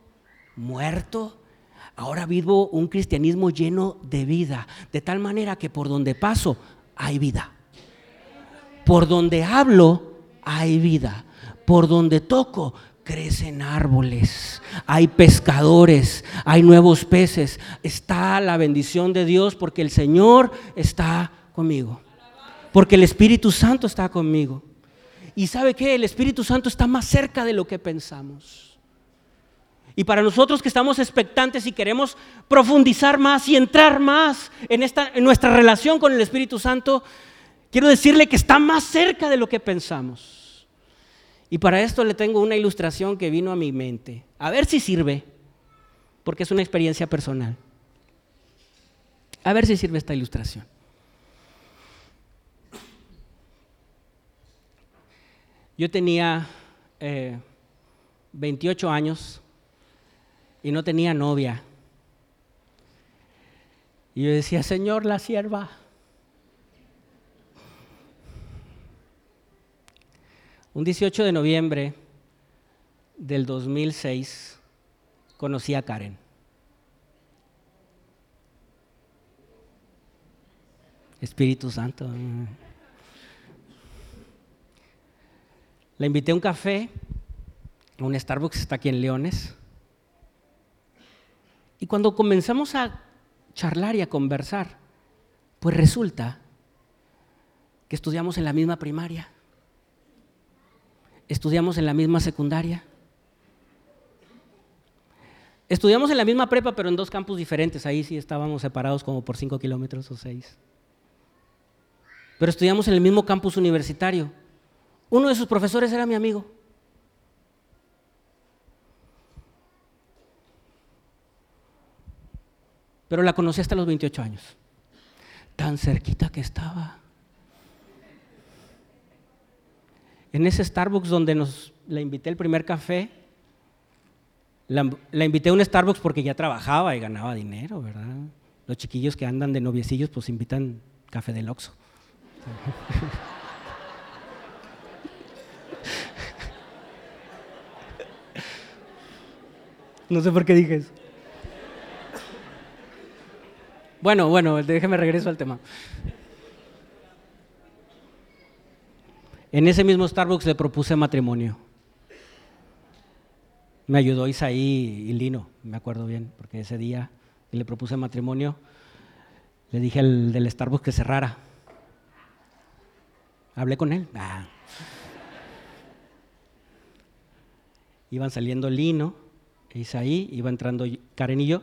muerto, ahora vivo un cristianismo lleno de vida, de tal manera que por donde paso hay vida. Por donde hablo hay vida. Por donde toco crecen árboles, hay pescadores, hay nuevos peces. Está la bendición de Dios porque el Señor está conmigo. Porque el Espíritu Santo está conmigo. Y sabe que el Espíritu Santo está más cerca de lo que pensamos. Y para nosotros que estamos expectantes y queremos profundizar más y entrar más en, esta, en nuestra relación con el Espíritu Santo, quiero decirle que está más cerca de lo que pensamos. Y para esto le tengo una ilustración que vino a mi mente. A ver si sirve, porque es una experiencia personal. A ver si sirve esta ilustración. Yo tenía 28 eh, años y no tenía novia. Y yo decía, Señor, la sierva. Un 18 de noviembre del 2006 conocí a Karen. Espíritu Santo. La invité a un café, a un Starbucks, está aquí en Leones. Y cuando comenzamos a charlar y a conversar, pues resulta que estudiamos en la misma primaria, estudiamos en la misma secundaria, estudiamos en la misma prepa, pero en dos campus diferentes, ahí sí estábamos separados como por cinco kilómetros o seis. Pero estudiamos en el mismo campus universitario. Uno de sus profesores era mi amigo. pero la conocí hasta los 28 años. Tan cerquita que estaba. En ese Starbucks donde nos la invité el primer café, la, invité a un Starbucks porque ya trabajaba y ganaba dinero, ¿verdad? Los chiquillos que andan de noviecillos pues invitan café del Oxxo. No sé por qué dije eso. Bueno, bueno, déjeme regreso al tema. En ese mismo Starbucks le propuse matrimonio. Me ayudó Isaí y Lino, me acuerdo bien, porque ese día le propuse matrimonio, le dije al del Starbucks que cerrara. Hablé con él. Ah. Iban saliendo Lino, Isaí, iba entrando Karen y yo.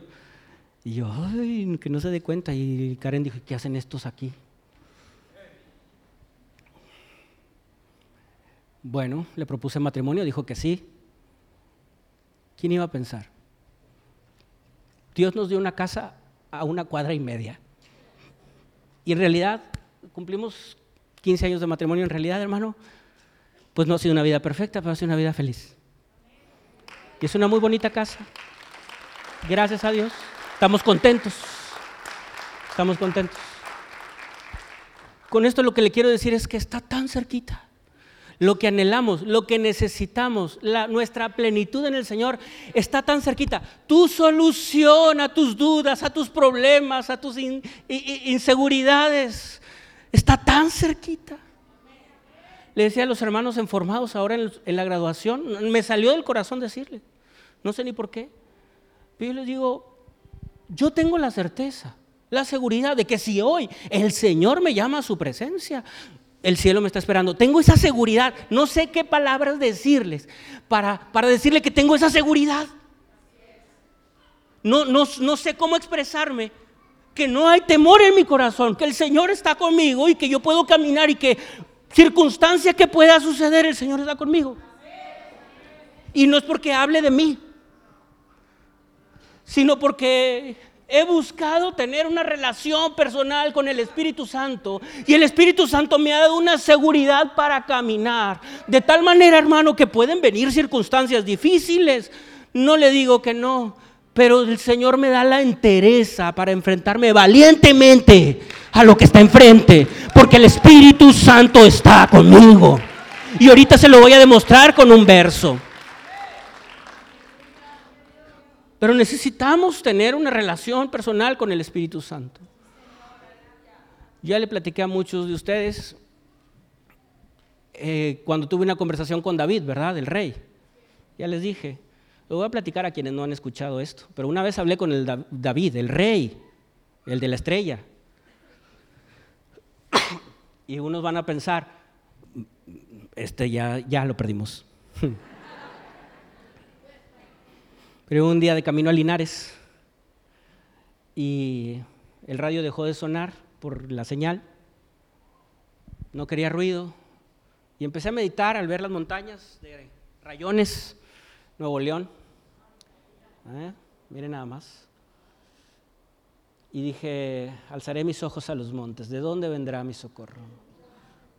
Y yo, ay, que no se dé cuenta. Y Karen dijo, ¿qué hacen estos aquí? Bueno, le propuse matrimonio, dijo que sí. ¿Quién iba a pensar? Dios nos dio una casa a una cuadra y media. Y en realidad cumplimos 15 años de matrimonio. En realidad, hermano, pues no ha sido una vida perfecta, pero ha sido una vida feliz. Y es una muy bonita casa. Gracias a Dios. Estamos contentos. Estamos contentos. Con esto lo que le quiero decir es que está tan cerquita. Lo que anhelamos, lo que necesitamos, nuestra plenitud en el Señor está tan cerquita. Tu solución a tus dudas, a tus problemas, a tus inseguridades, está tan cerquita. Le decía a los hermanos informados ahora en, en la graduación, me salió del corazón decirle, no sé ni por qué, pero yo les digo, yo tengo la certeza, la seguridad de que si hoy el Señor me llama a su presencia, el cielo me está esperando. Tengo esa seguridad. No sé qué palabras decirles para, para decirle que tengo esa seguridad. No, no, no sé cómo expresarme. Que no hay temor en mi corazón, que el Señor está conmigo y que yo puedo caminar y que circunstancia que pueda suceder, el Señor está conmigo. Y no es porque hable de mí, sino porque he buscado tener una relación personal con el Espíritu Santo y el Espíritu Santo me ha dado una seguridad para caminar. De tal manera, hermano, que pueden venir circunstancias difíciles. No le digo que no, pero el Señor me da la entereza para enfrentarme valientemente a lo que está enfrente, porque el Espíritu Santo está conmigo. Y ahorita se lo voy a demostrar con un verso. Pero necesitamos tener una relación personal con el Espíritu Santo. Ya le platiqué a muchos de ustedes eh, cuando tuve una conversación con David, ¿verdad? El rey. Ya les dije, lo voy a platicar a quienes no han escuchado esto, pero una vez hablé con el David, el rey, el de la estrella. Y unos van a pensar, este ya, ya lo perdimos. Pero un día de camino a Linares y el radio dejó de sonar por la señal, no quería ruido y empecé a meditar al ver las montañas de Rayones, Nuevo León. ¿Eh? Miren nada más. Y dije, alzaré mis ojos a los montes, ¿de dónde vendrá mi socorro?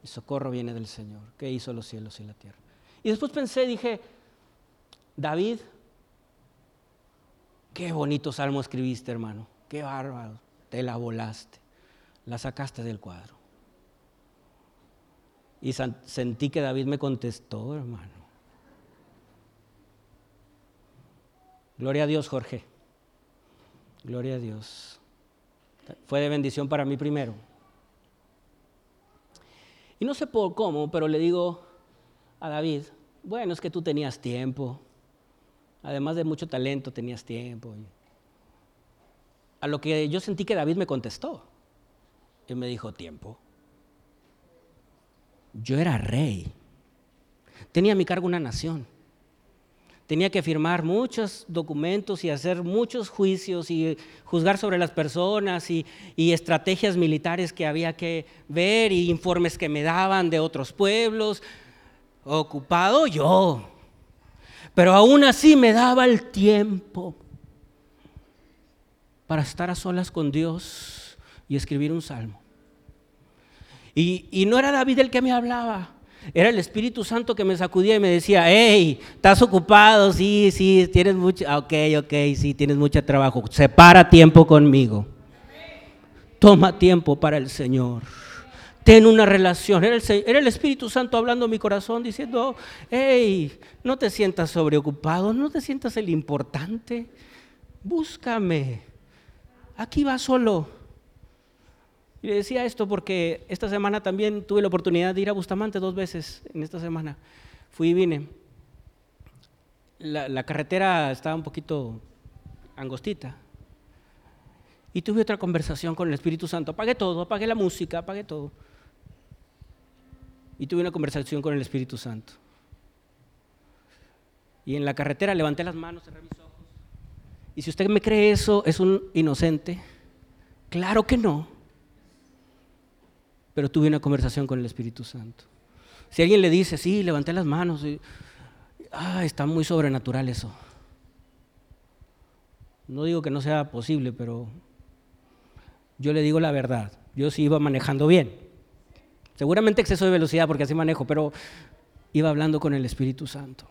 Mi socorro viene del Señor, que hizo los cielos y la tierra. Y después pensé, dije, David Qué bonito salmo escribiste, hermano. Qué bárbaro. Te la volaste. La sacaste del cuadro. Y sentí que David me contestó, hermano. Gloria a Dios, Jorge. Gloria a Dios. Fue de bendición para mí primero. Y no sé por cómo, pero le digo a David, bueno, es que tú tenías tiempo. Además de mucho talento, tenías tiempo. A lo que yo sentí que David me contestó. Y me dijo, tiempo. Yo era rey. Tenía a mi cargo una nación. Tenía que firmar muchos documentos y hacer muchos juicios y juzgar sobre las personas y, y, estrategias militares que había que ver y informes que me daban de otros pueblos. Ocupado yo. Pero aún así me daba el tiempo para estar a solas con Dios y escribir un salmo. Y, no era David el que me hablaba, era el Espíritu Santo que me sacudía y me decía, hey, estás ocupado, sí, sí, tienes mucho, ah, ok, ok, sí, tienes mucho trabajo, separa tiempo conmigo. Toma tiempo para el Señor. Ten una relación. Era el, Espíritu Santo hablando en mi corazón diciendo, hey, no te sientas sobreocupado, no te sientas el importante. Búscame. Aquí va solo. Y le decía esto porque esta semana también tuve la oportunidad de ir a Bustamante dos veces en esta semana. Fui y vine. La, la carretera estaba un poquito angostita. Y tuve otra conversación con el Espíritu Santo. Apagué todo, apagué la música, apagué todo. Y tuve una conversación con el Espíritu Santo. Y en la carretera levanté las manos, cerré mis ojos. Y si usted me cree eso, es un inocente. Claro que no pero tuve una conversación con el Espíritu Santo. Si alguien le dice, sí, levanté las manos, ah, está muy sobrenatural eso. No digo que no sea posible, pero yo le digo la verdad. Yo sí iba manejando bien. Seguramente exceso de velocidad porque así manejo, pero iba hablando con el Espíritu Santo.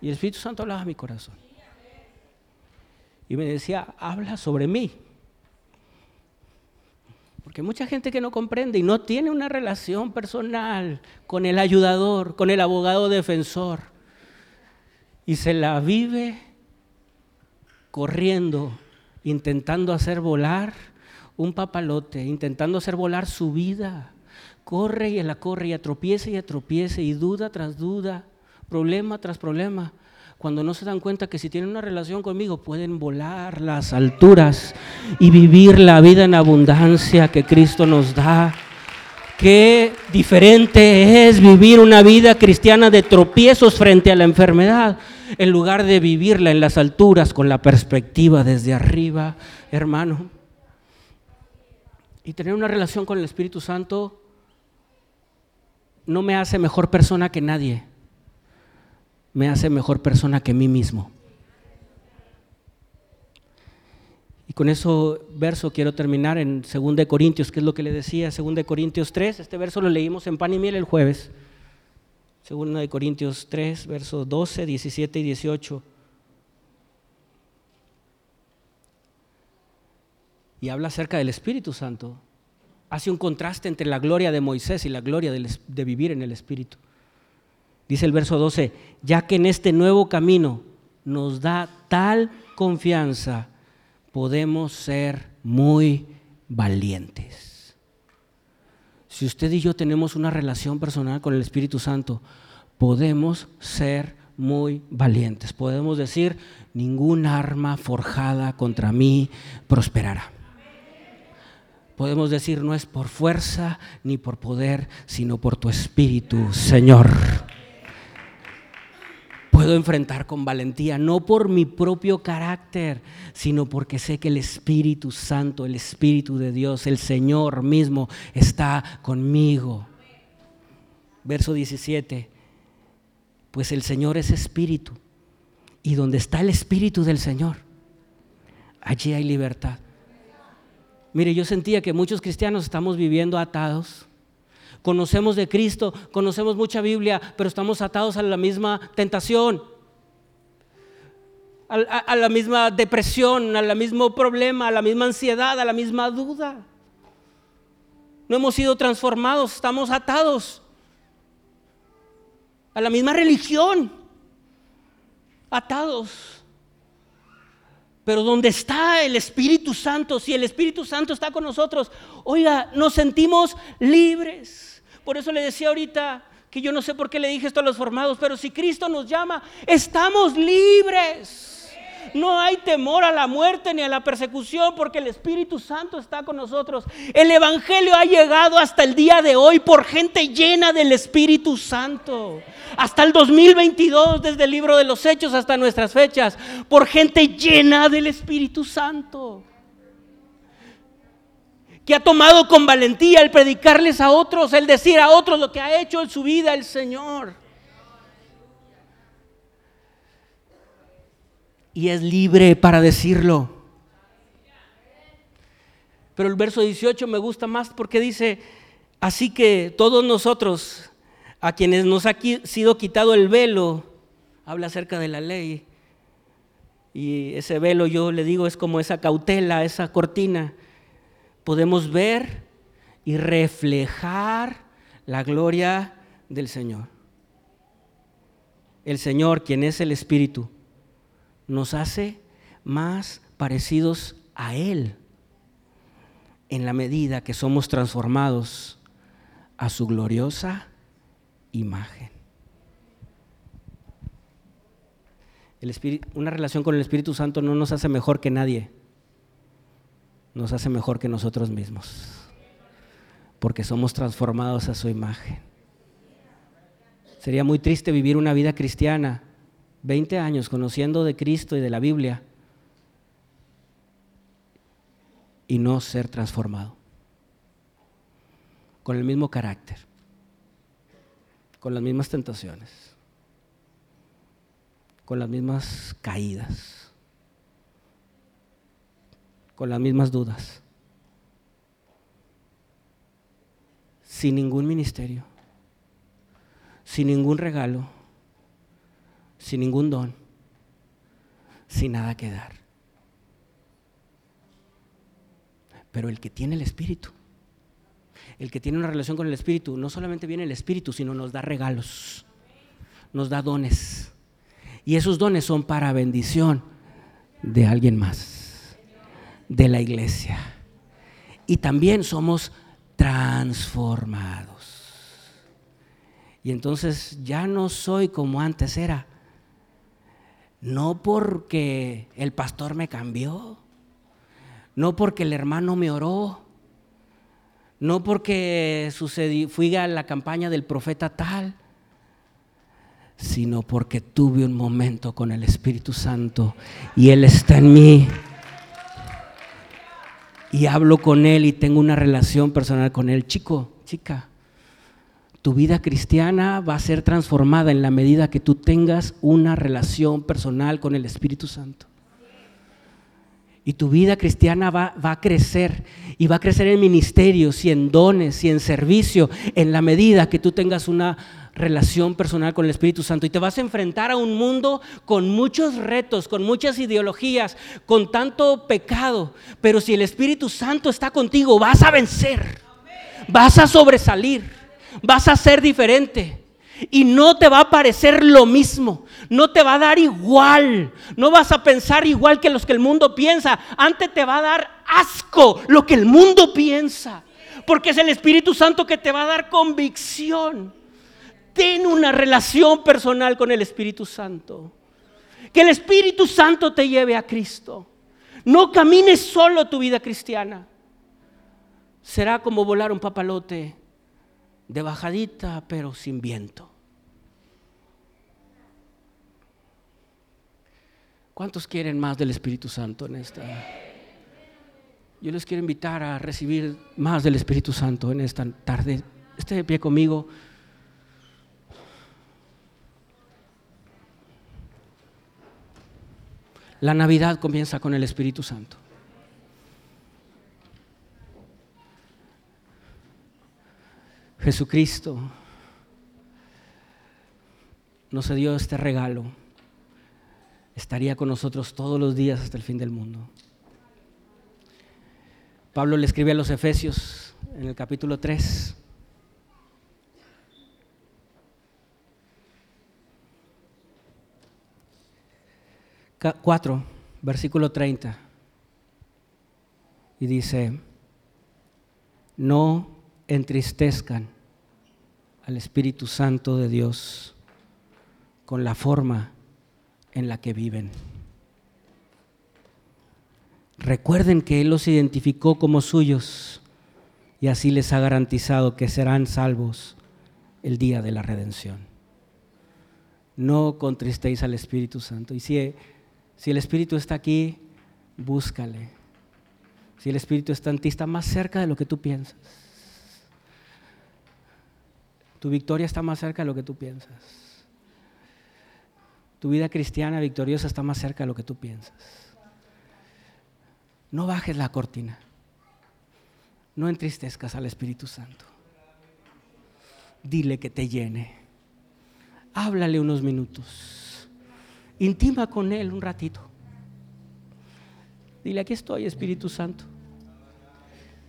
Y el Espíritu Santo hablaba a mi corazón. Y me decía, habla sobre mí. Porque mucha gente que no comprende y no tiene una relación personal con el ayudador, con el abogado defensor, y se la vive corriendo, intentando hacer volar un papalote, intentando hacer volar su vida. Corre y la corre y atropiece y atropiece y duda tras duda, problema tras problema cuando no se dan cuenta que si tienen una relación conmigo pueden volar las alturas y vivir la vida en abundancia que Cristo nos da. Qué diferente es vivir una vida cristiana de tropiezos frente a la enfermedad, en lugar de vivirla en las alturas con la perspectiva desde arriba, hermano. Y tener una relación con el Espíritu Santo no me hace mejor persona que nadie me hace mejor persona que mí mismo. Y con eso verso quiero terminar en 2 Corintios, que es lo que le decía, 2 Corintios 3, este verso lo leímos en Pan y Miel el jueves. 2 Corintios 3, versos 12, 17 y 18. Y habla acerca del Espíritu Santo. Hace un contraste entre la gloria de Moisés y la gloria de vivir en el Espíritu. Dice el verso 12, ya que en este nuevo camino nos da tal confianza, podemos ser muy valientes. Si usted y yo tenemos una relación personal con el Espíritu Santo, podemos ser muy valientes. Podemos decir, ningún arma forjada contra mí prosperará. Podemos decir, no es por fuerza ni por poder, sino por tu Espíritu, Señor puedo enfrentar con valentía, no por mi propio carácter, sino porque sé que el Espíritu Santo, el Espíritu de Dios, el Señor mismo está conmigo. Verso 17, pues el Señor es Espíritu, y donde está el Espíritu del Señor, allí hay libertad. Mire, yo sentía que muchos cristianos estamos viviendo atados Conocemos de Cristo, conocemos mucha Biblia, pero estamos atados a la misma tentación, a, la misma depresión, al mismo problema, a la misma ansiedad, a la misma duda. No hemos sido transformados, estamos atados a la misma religión, atados. Pero donde está el Espíritu Santo, si el Espíritu Santo está con nosotros, oiga, nos sentimos libres. Por eso le decía ahorita que yo no sé por qué le dije esto a los formados, pero si Cristo nos llama, estamos libres. No hay temor a la muerte ni a la persecución porque el Espíritu Santo está con nosotros. El Evangelio ha llegado hasta el día de hoy por gente llena del Espíritu Santo. Hasta el 2022, desde el libro de los Hechos hasta nuestras fechas, por gente llena del Espíritu Santo. Que ha tomado con valentía el predicarles a otros, el decir a otros lo que ha hecho en su vida el Señor. Y es libre para decirlo. Pero el verso 18 me gusta más porque dice, así que todos nosotros, a quienes nos ha sido quitado el velo, habla acerca de la ley. Y ese velo yo le digo es como esa cautela, esa cortina. Podemos ver y reflejar la gloria del Señor. El Señor, quien es el Espíritu, nos hace más parecidos a Él en la medida que somos transformados a su gloriosa imagen. una relación con el Espíritu Santo no nos hace mejor que nadie, nos hace mejor que nosotros mismos, porque somos transformados a su imagen. Sería muy triste vivir una vida cristiana 20 años conociendo de Cristo y de la Biblia y no ser transformado. Con el mismo carácter, con las mismas tentaciones, con las mismas caídas, con las mismas dudas, sin ningún ministerio, sin ningún regalo sin ningún don, sin nada que dar. Pero el que tiene el Espíritu, el que tiene una relación con el Espíritu, no solamente viene el Espíritu, sino nos da regalos, nos da dones. Y esos dones son para bendición de alguien más, de la iglesia. Y también somos transformados. Y entonces ya no soy como antes era no porque el pastor me cambió, no porque el hermano me oró, no porque fui a la campaña del profeta tal, sino porque tuve un momento con el Espíritu Santo y Él está en mí. Y hablo con Él y tengo una relación personal con Él. Chico, chica, tu vida cristiana va a ser transformada en la medida que tú tengas una relación personal con el Espíritu Santo. Y tu vida cristiana va, va, a crecer y va a crecer en ministerios y en dones y en servicio en la medida que tú tengas una relación personal con el Espíritu Santo. Y te vas a enfrentar a un mundo con muchos retos, con muchas ideologías, con tanto pecado. Pero si el Espíritu Santo está contigo, vas a vencer, vas a sobresalir vas a ser diferente. Y no te va a parecer lo mismo, no te va a dar igual, no vas a pensar igual que los que el mundo piensa. Antes te va a dar asco lo que el mundo piensa, porque es el Espíritu Santo que te va a dar convicción. Ten una relación personal con el Espíritu Santo. Que el Espíritu Santo te lleve a Cristo. No camines solo tu vida cristiana. Será como volar un papalote de bajadita, pero sin viento. ¿Cuántos quieren más del Espíritu Santo en esta? Yo les quiero invitar a recibir más del Espíritu Santo en esta tarde. Esté de pie conmigo. La Navidad comienza con el Espíritu Santo. Jesucristo nos dio este regalo, estaría con nosotros todos los días hasta el fin del mundo. Pablo le escribe a los Efesios en el capítulo 3. Cuatro. versículo 30. Y dice, no entristezcan al Espíritu Santo de Dios con la forma en la que viven. Recuerden que Él los identificó como suyos y así les ha garantizado que serán salvos el día de la redención. No contristéis al Espíritu Santo. Y si, el Espíritu está aquí, búscale. Si el Espíritu está en ti, está más cerca de lo que tú piensas. Tu victoria está más cerca de lo que tú piensas. Tu vida cristiana victoriosa está más cerca de lo que tú piensas. No bajes la cortina. No entristezcas al Espíritu Santo. Dile que te llene. Háblale unos minutos. Intima con Él un ratito. Dile, aquí estoy, Espíritu Santo.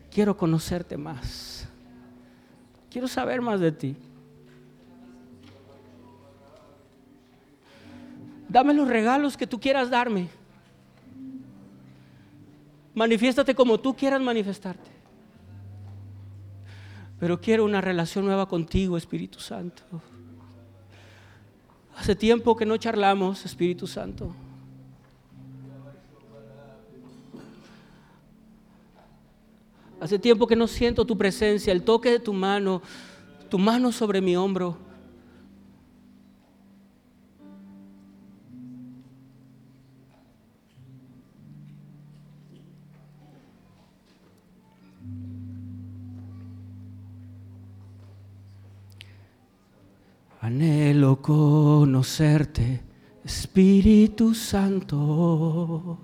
Quiero conocerte más. Quiero saber más de ti. Dame los regalos que tú quieras darme. Manifiéstate como tú quieras manifestarte. Pero quiero una relación nueva contigo, Espíritu Santo. Hace tiempo que no charlamos, Espíritu Santo. Hace tiempo que no siento tu presencia, el toque de tu mano, tu mano sobre mi hombro. Anhelo conocerte, Espíritu Santo.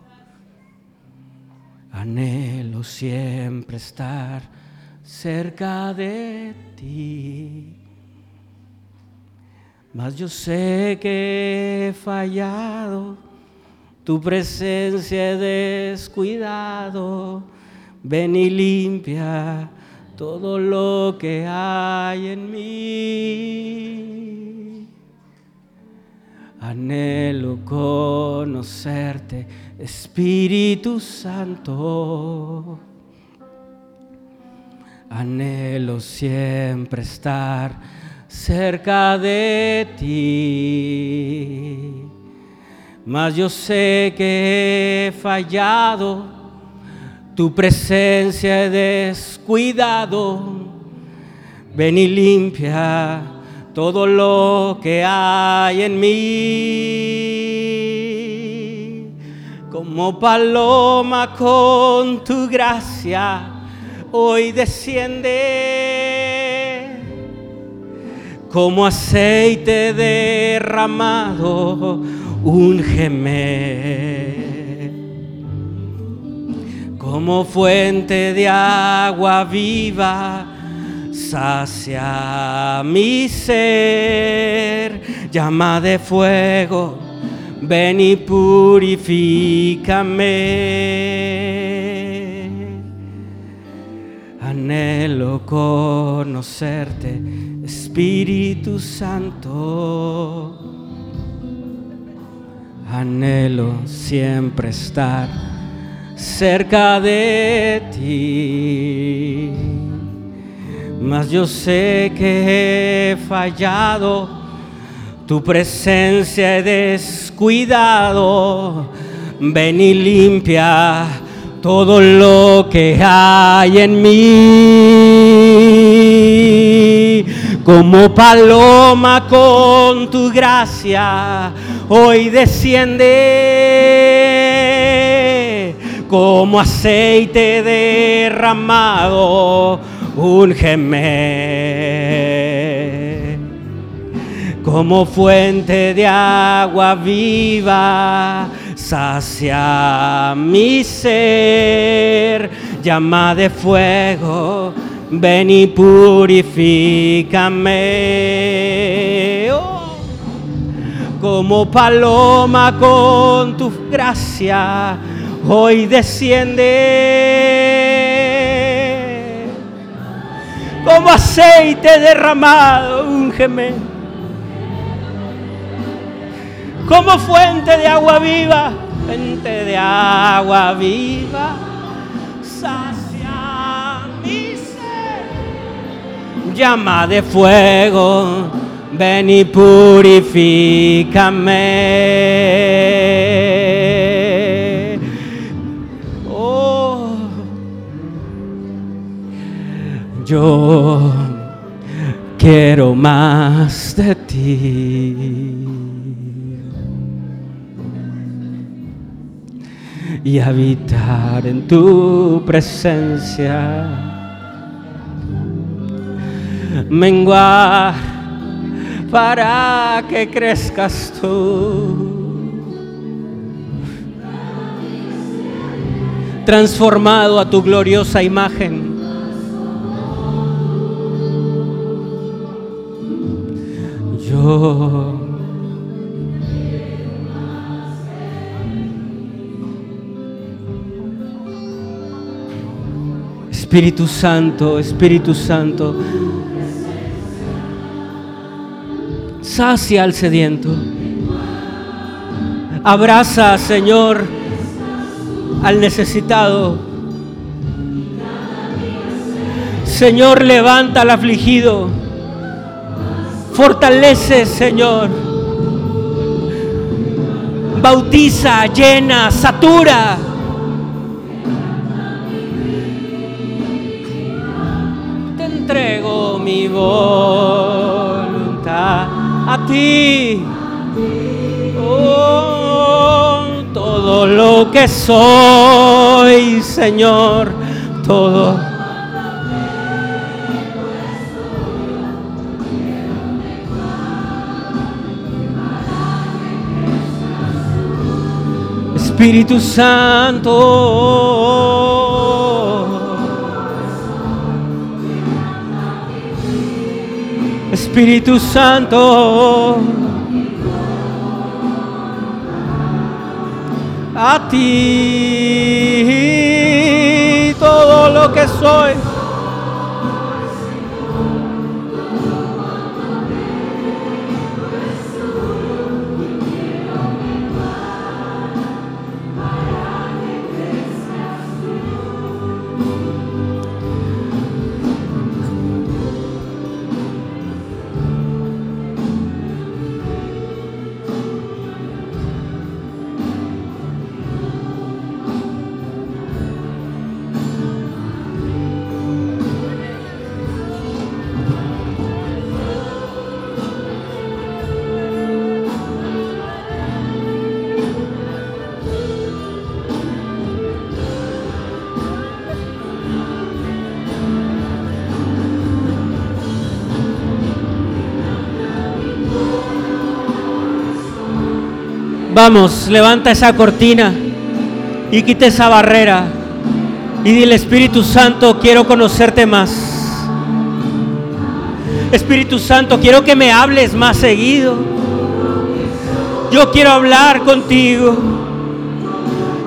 Siempre estar cerca de ti. Mas yo sé que he fallado, tu presencia he descuidado. Ven y limpia todo lo que hay en mí. Anhelo conocerte, Espíritu Santo. Anhelo siempre estar cerca de ti. Mas yo sé que he fallado tu presencia he descuidado. Ven y limpia todo lo que hay en mí. Como paloma con tu gracia, hoy desciende. Como aceite derramado, un gemel como fuente de agua viva, sacia mi ser, llama de fuego, ven y purifícame. Anhelo conocerte, Espíritu Santo. Anhelo siempre estar cerca de ti. Mas yo sé que he fallado, tu presencia he descuidado. Ven y limpia todo lo que hay en mí. Como paloma con tu gracia, hoy desciende como aceite derramado, un gemé, como fuente de agua viva, sacia mi ser, llama de fuego, ven y purifícame. Oh, como paloma con tu gracia hoy desciende como aceite derramado, un gemel, como fuente de agua viva, fuente de agua viva, sacia mi ser. Llama de fuego, ven y purifícame. Yo quiero más de ti. y habitar en tu presencia. Menguar para que crezcas tú. Transformado a tu gloriosa imagen. Espíritu Santo, Espíritu Santo, sacia al sediento. Abraza, Señor, al necesitado. Señor, levanta al afligido. Fortalece, Señor. Bautiza, llena, satura. entrego mi voluntad a ti. Oh, todo lo que soy, Señor, todo. Espíritu Santo. Espíritu Santo, a ti todo lo que soy. Vamos, levanta esa cortina y quita esa barrera. Y dile, Espíritu Santo, quiero conocerte más. Espíritu Santo, quiero que me hables más seguido. Yo quiero hablar contigo.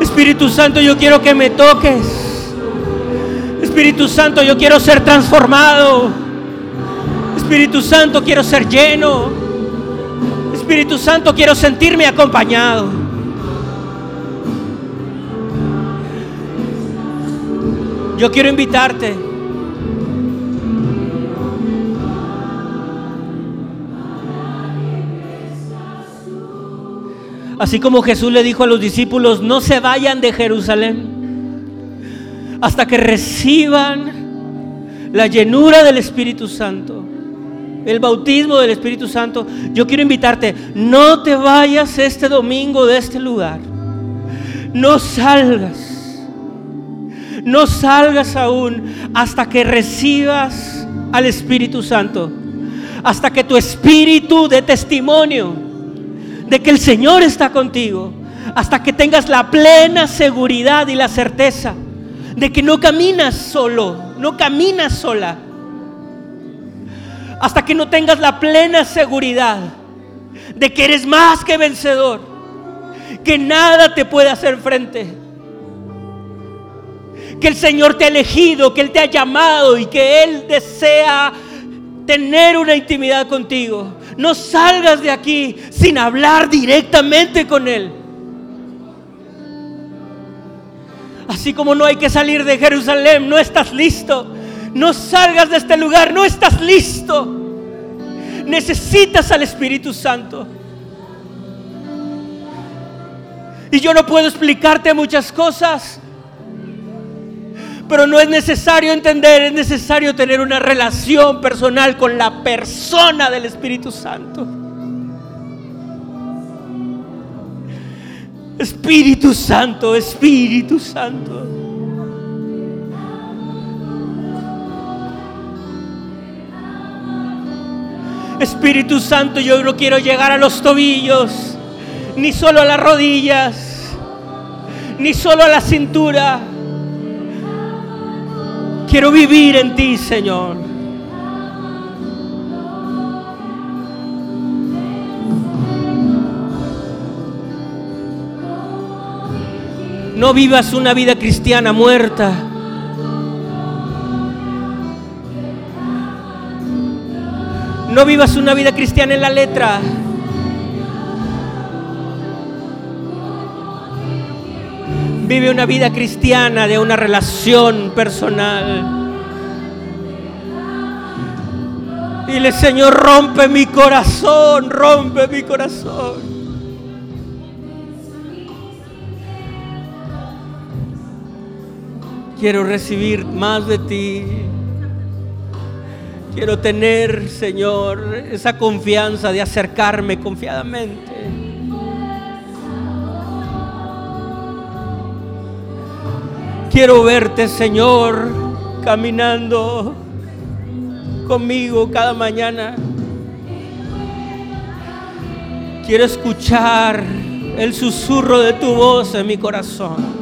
Espíritu Santo, yo quiero que me toques. Espíritu Santo, yo quiero ser transformado. Espíritu Santo, quiero ser lleno. Espíritu Santo, quiero sentirme acompañado. Yo quiero invitarte. Así como Jesús le dijo a los discípulos, no se vayan de Jerusalén hasta que reciban la llenura del Espíritu Santo el bautismo del Espíritu Santo, yo quiero invitarte, no te vayas este domingo de este lugar. No salgas. No salgas aún hasta que recibas al Espíritu Santo. Hasta que tu espíritu dé testimonio de que el Señor está contigo. Hasta que tengas la plena seguridad y la certeza de que no caminas solo, no caminas sola hasta que no tengas la plena seguridad de que eres más que vencedor, que nada te puede hacer frente, que el Señor te ha elegido, que Él te ha llamado y que Él desea tener una intimidad contigo. No salgas de aquí sin hablar directamente con Él. Así como no hay que salir de Jerusalén, no estás listo. No salgas de este lugar, no estás listo. Necesitas al Espíritu Santo. Y yo no puedo explicarte muchas cosas. Pero no es necesario entender, es necesario tener una relación personal con la persona del Espíritu Santo. Espíritu Santo, Espíritu Santo. Espíritu Santo, yo no quiero llegar a los tobillos, ni solo a las rodillas, ni solo a la cintura. Quiero vivir en ti, Señor. No vivas una vida cristiana muerta. No vivas una vida cristiana en la letra. Vive una vida cristiana de una relación personal. Dile, Señor, rompe mi corazón, rompe mi corazón. Quiero recibir más de ti. Quiero tener, Señor, esa confianza de acercarme confiadamente. Quiero verte, Señor, caminando conmigo cada mañana. Quiero escuchar el susurro de tu voz en mi corazón.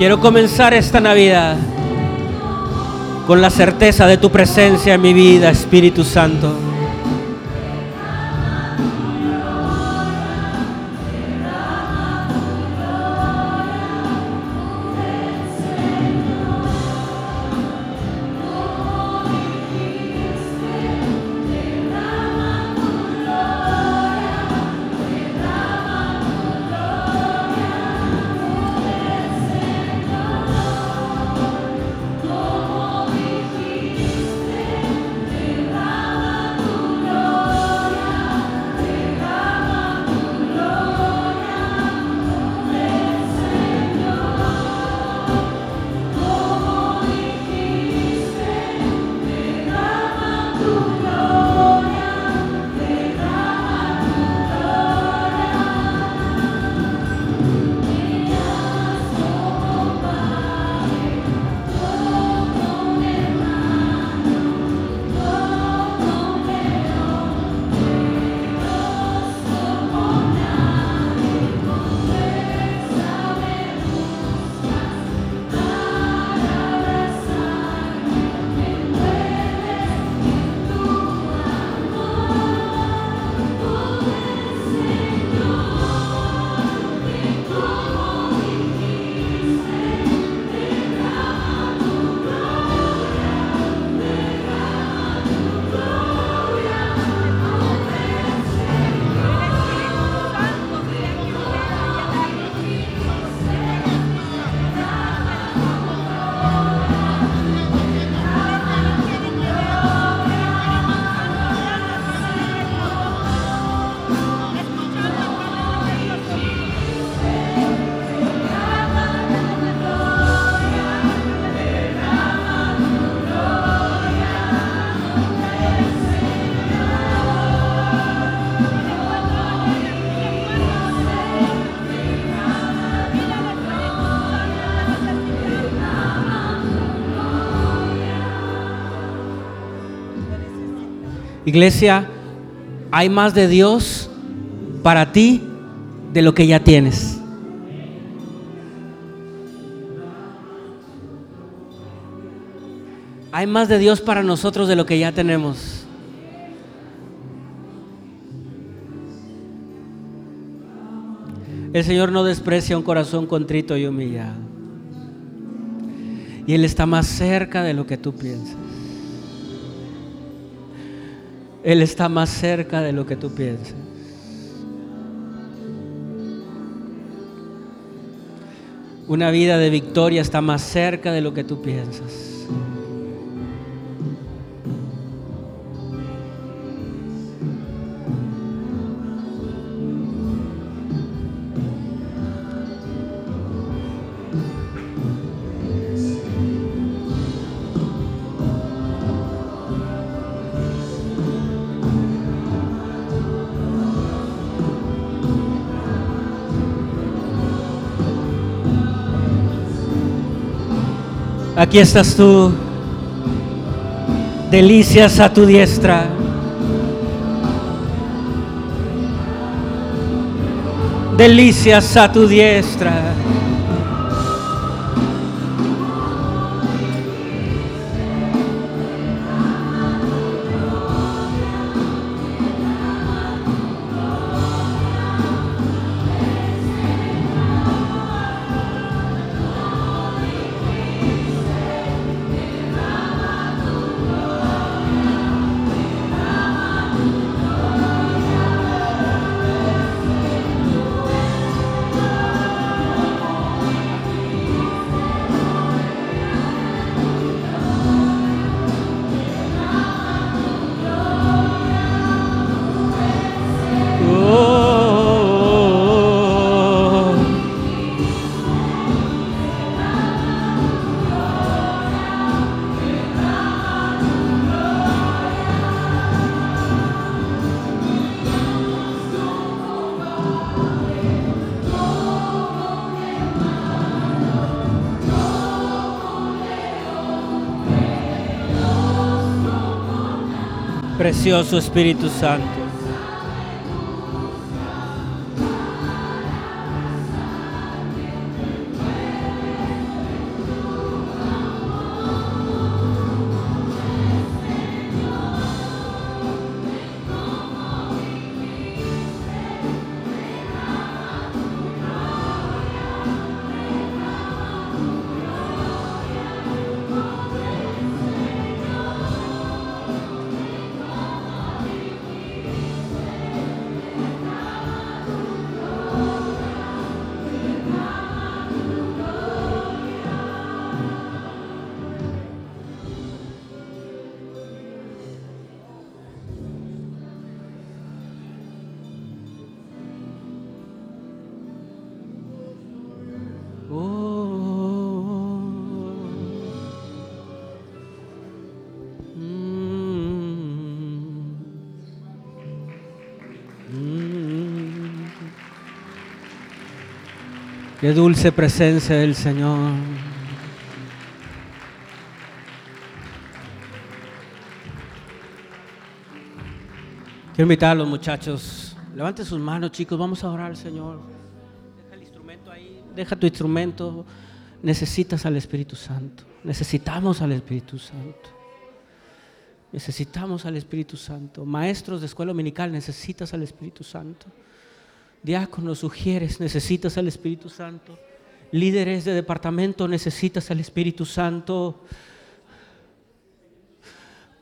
Quiero comenzar esta Navidad con la certeza de tu presencia en mi vida, Espíritu Santo. Iglesia, hay más de Dios para ti de lo que ya tienes. Hay más de Dios para nosotros de lo que ya tenemos. El Señor no desprecia un corazón contrito y humillado. Y Él está más cerca de lo que tú piensas. Él está más cerca de lo que tú piensas. Una vida de victoria está más cerca de lo que tú piensas. Aquí estás tú, delicias a tu diestra. Delicias a tu diestra. Precioso Espíritu Santo. Dulce presencia del Señor. Quiero invitar a los muchachos. Levanten sus manos, chicos. Vamos a orar al Señor. Deja el instrumento ahí. Deja tu instrumento. Necesitas al Espíritu Santo. Necesitamos al Espíritu Santo. Necesitamos al Espíritu Santo. Maestros de escuela dominical, necesitas al Espíritu Santo. Diáconos, sugieres, necesitas al Espíritu Santo. Líderes de departamento, necesitas al Espíritu Santo.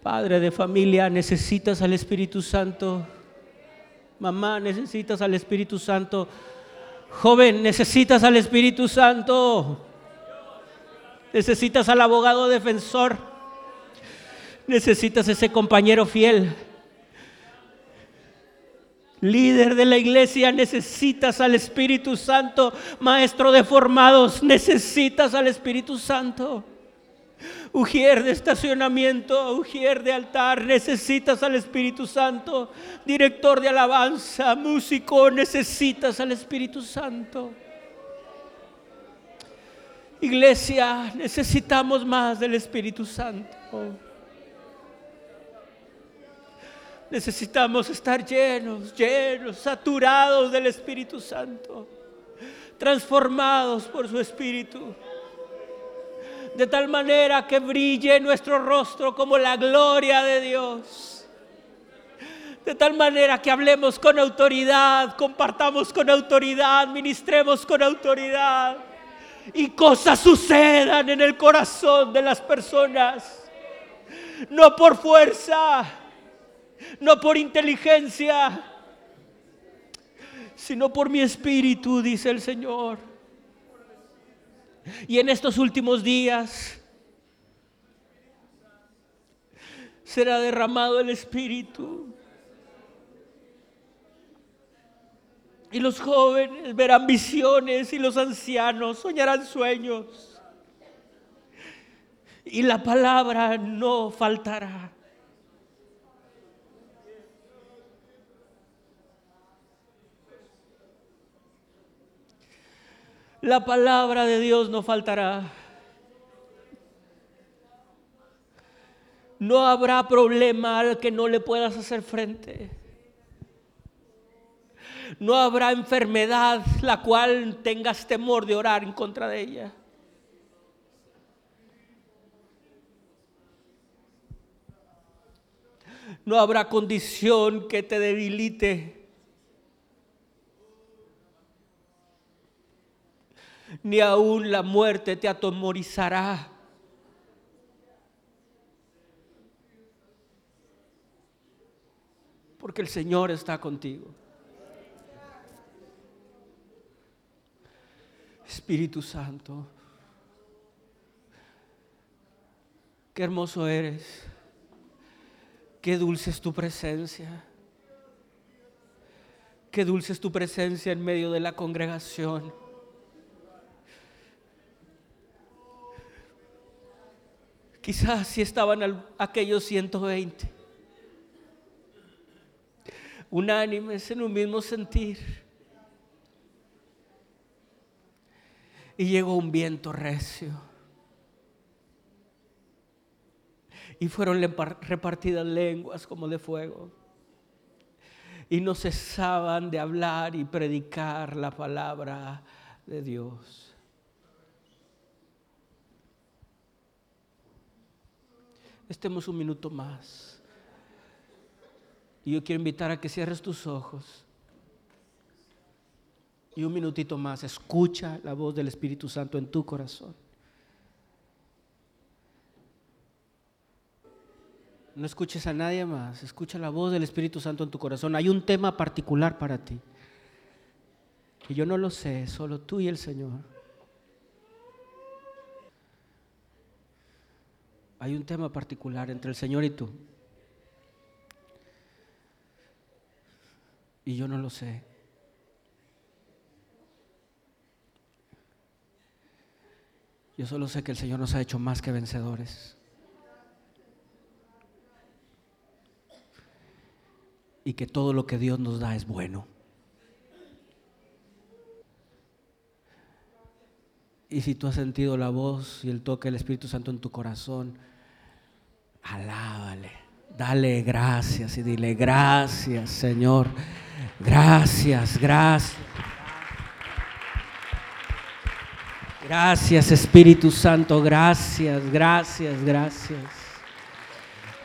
Padre de familia, necesitas al Espíritu Santo. Mamá, necesitas al Espíritu Santo. Joven, necesitas al Espíritu Santo. Necesitas al abogado defensor. Necesitas ese compañero fiel. Líder de la iglesia, necesitas al Espíritu Santo. Maestro de formados, necesitas al Espíritu Santo. Ujier de estacionamiento, ujier de altar, necesitas al Espíritu Santo. Director de alabanza, músico, necesitas al Espíritu Santo. Iglesia, necesitamos más del Espíritu Santo. Necesitamos estar llenos, llenos, saturados del Espíritu Santo, transformados por su Espíritu. De tal manera que brille nuestro rostro como la gloria de Dios. De tal manera que hablemos con autoridad, compartamos con autoridad, ministremos con autoridad. y cosas sucedan en el corazón de las personas. No por fuerza, no por inteligencia, sino por mi espíritu, dice el Señor. Y en estos últimos días será derramado el espíritu. Y los jóvenes verán visiones y los ancianos soñarán sueños. Y la palabra no faltará. La palabra de Dios no faltará. No habrá problema al que no le puedas hacer frente. No habrá enfermedad la cual tengas temor de orar en contra de ella. No habrá condición que te debilite. Ni aún la muerte te atomorizará. Porque el Señor está contigo. Espíritu Santo, qué hermoso eres, qué dulce es tu presencia, qué dulce es tu presencia en medio de la congregación. Quizás si estaban aquellos 120, unánimes en un mismo sentir Y llegó un viento recio. Y fueron repartidas lenguas como de fuego. Y no cesaban de hablar y predicar la palabra de Dios. Estemos un minuto más. Y yo quiero invitar a que cierres tus ojos y un minutito más, escucha la voz del Espíritu Santo en tu corazón. No escuches a nadie más, escucha la voz del Espíritu Santo en tu corazón. Hay un tema particular para ti, que yo no lo sé, solo tú y el Señor. Hay un tema particular entre el Señor y tú. Y yo no lo sé. Yo solo sé que el Señor nos ha hecho más que vencedores. Y que todo lo que Dios nos da es bueno. Y si tú has sentido la voz y el toque del Espíritu Santo en tu corazón, alábale, dale gracias y dile gracias, Señor. Gracias, gracias. Gracias Espíritu Santo, gracias, gracias, gracias.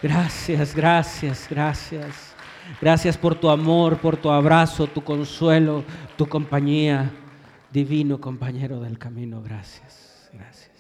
Gracias, gracias, gracias. Gracias por tu amor, por tu abrazo, tu consuelo, tu compañía. Divino compañero del camino, gracias, gracias.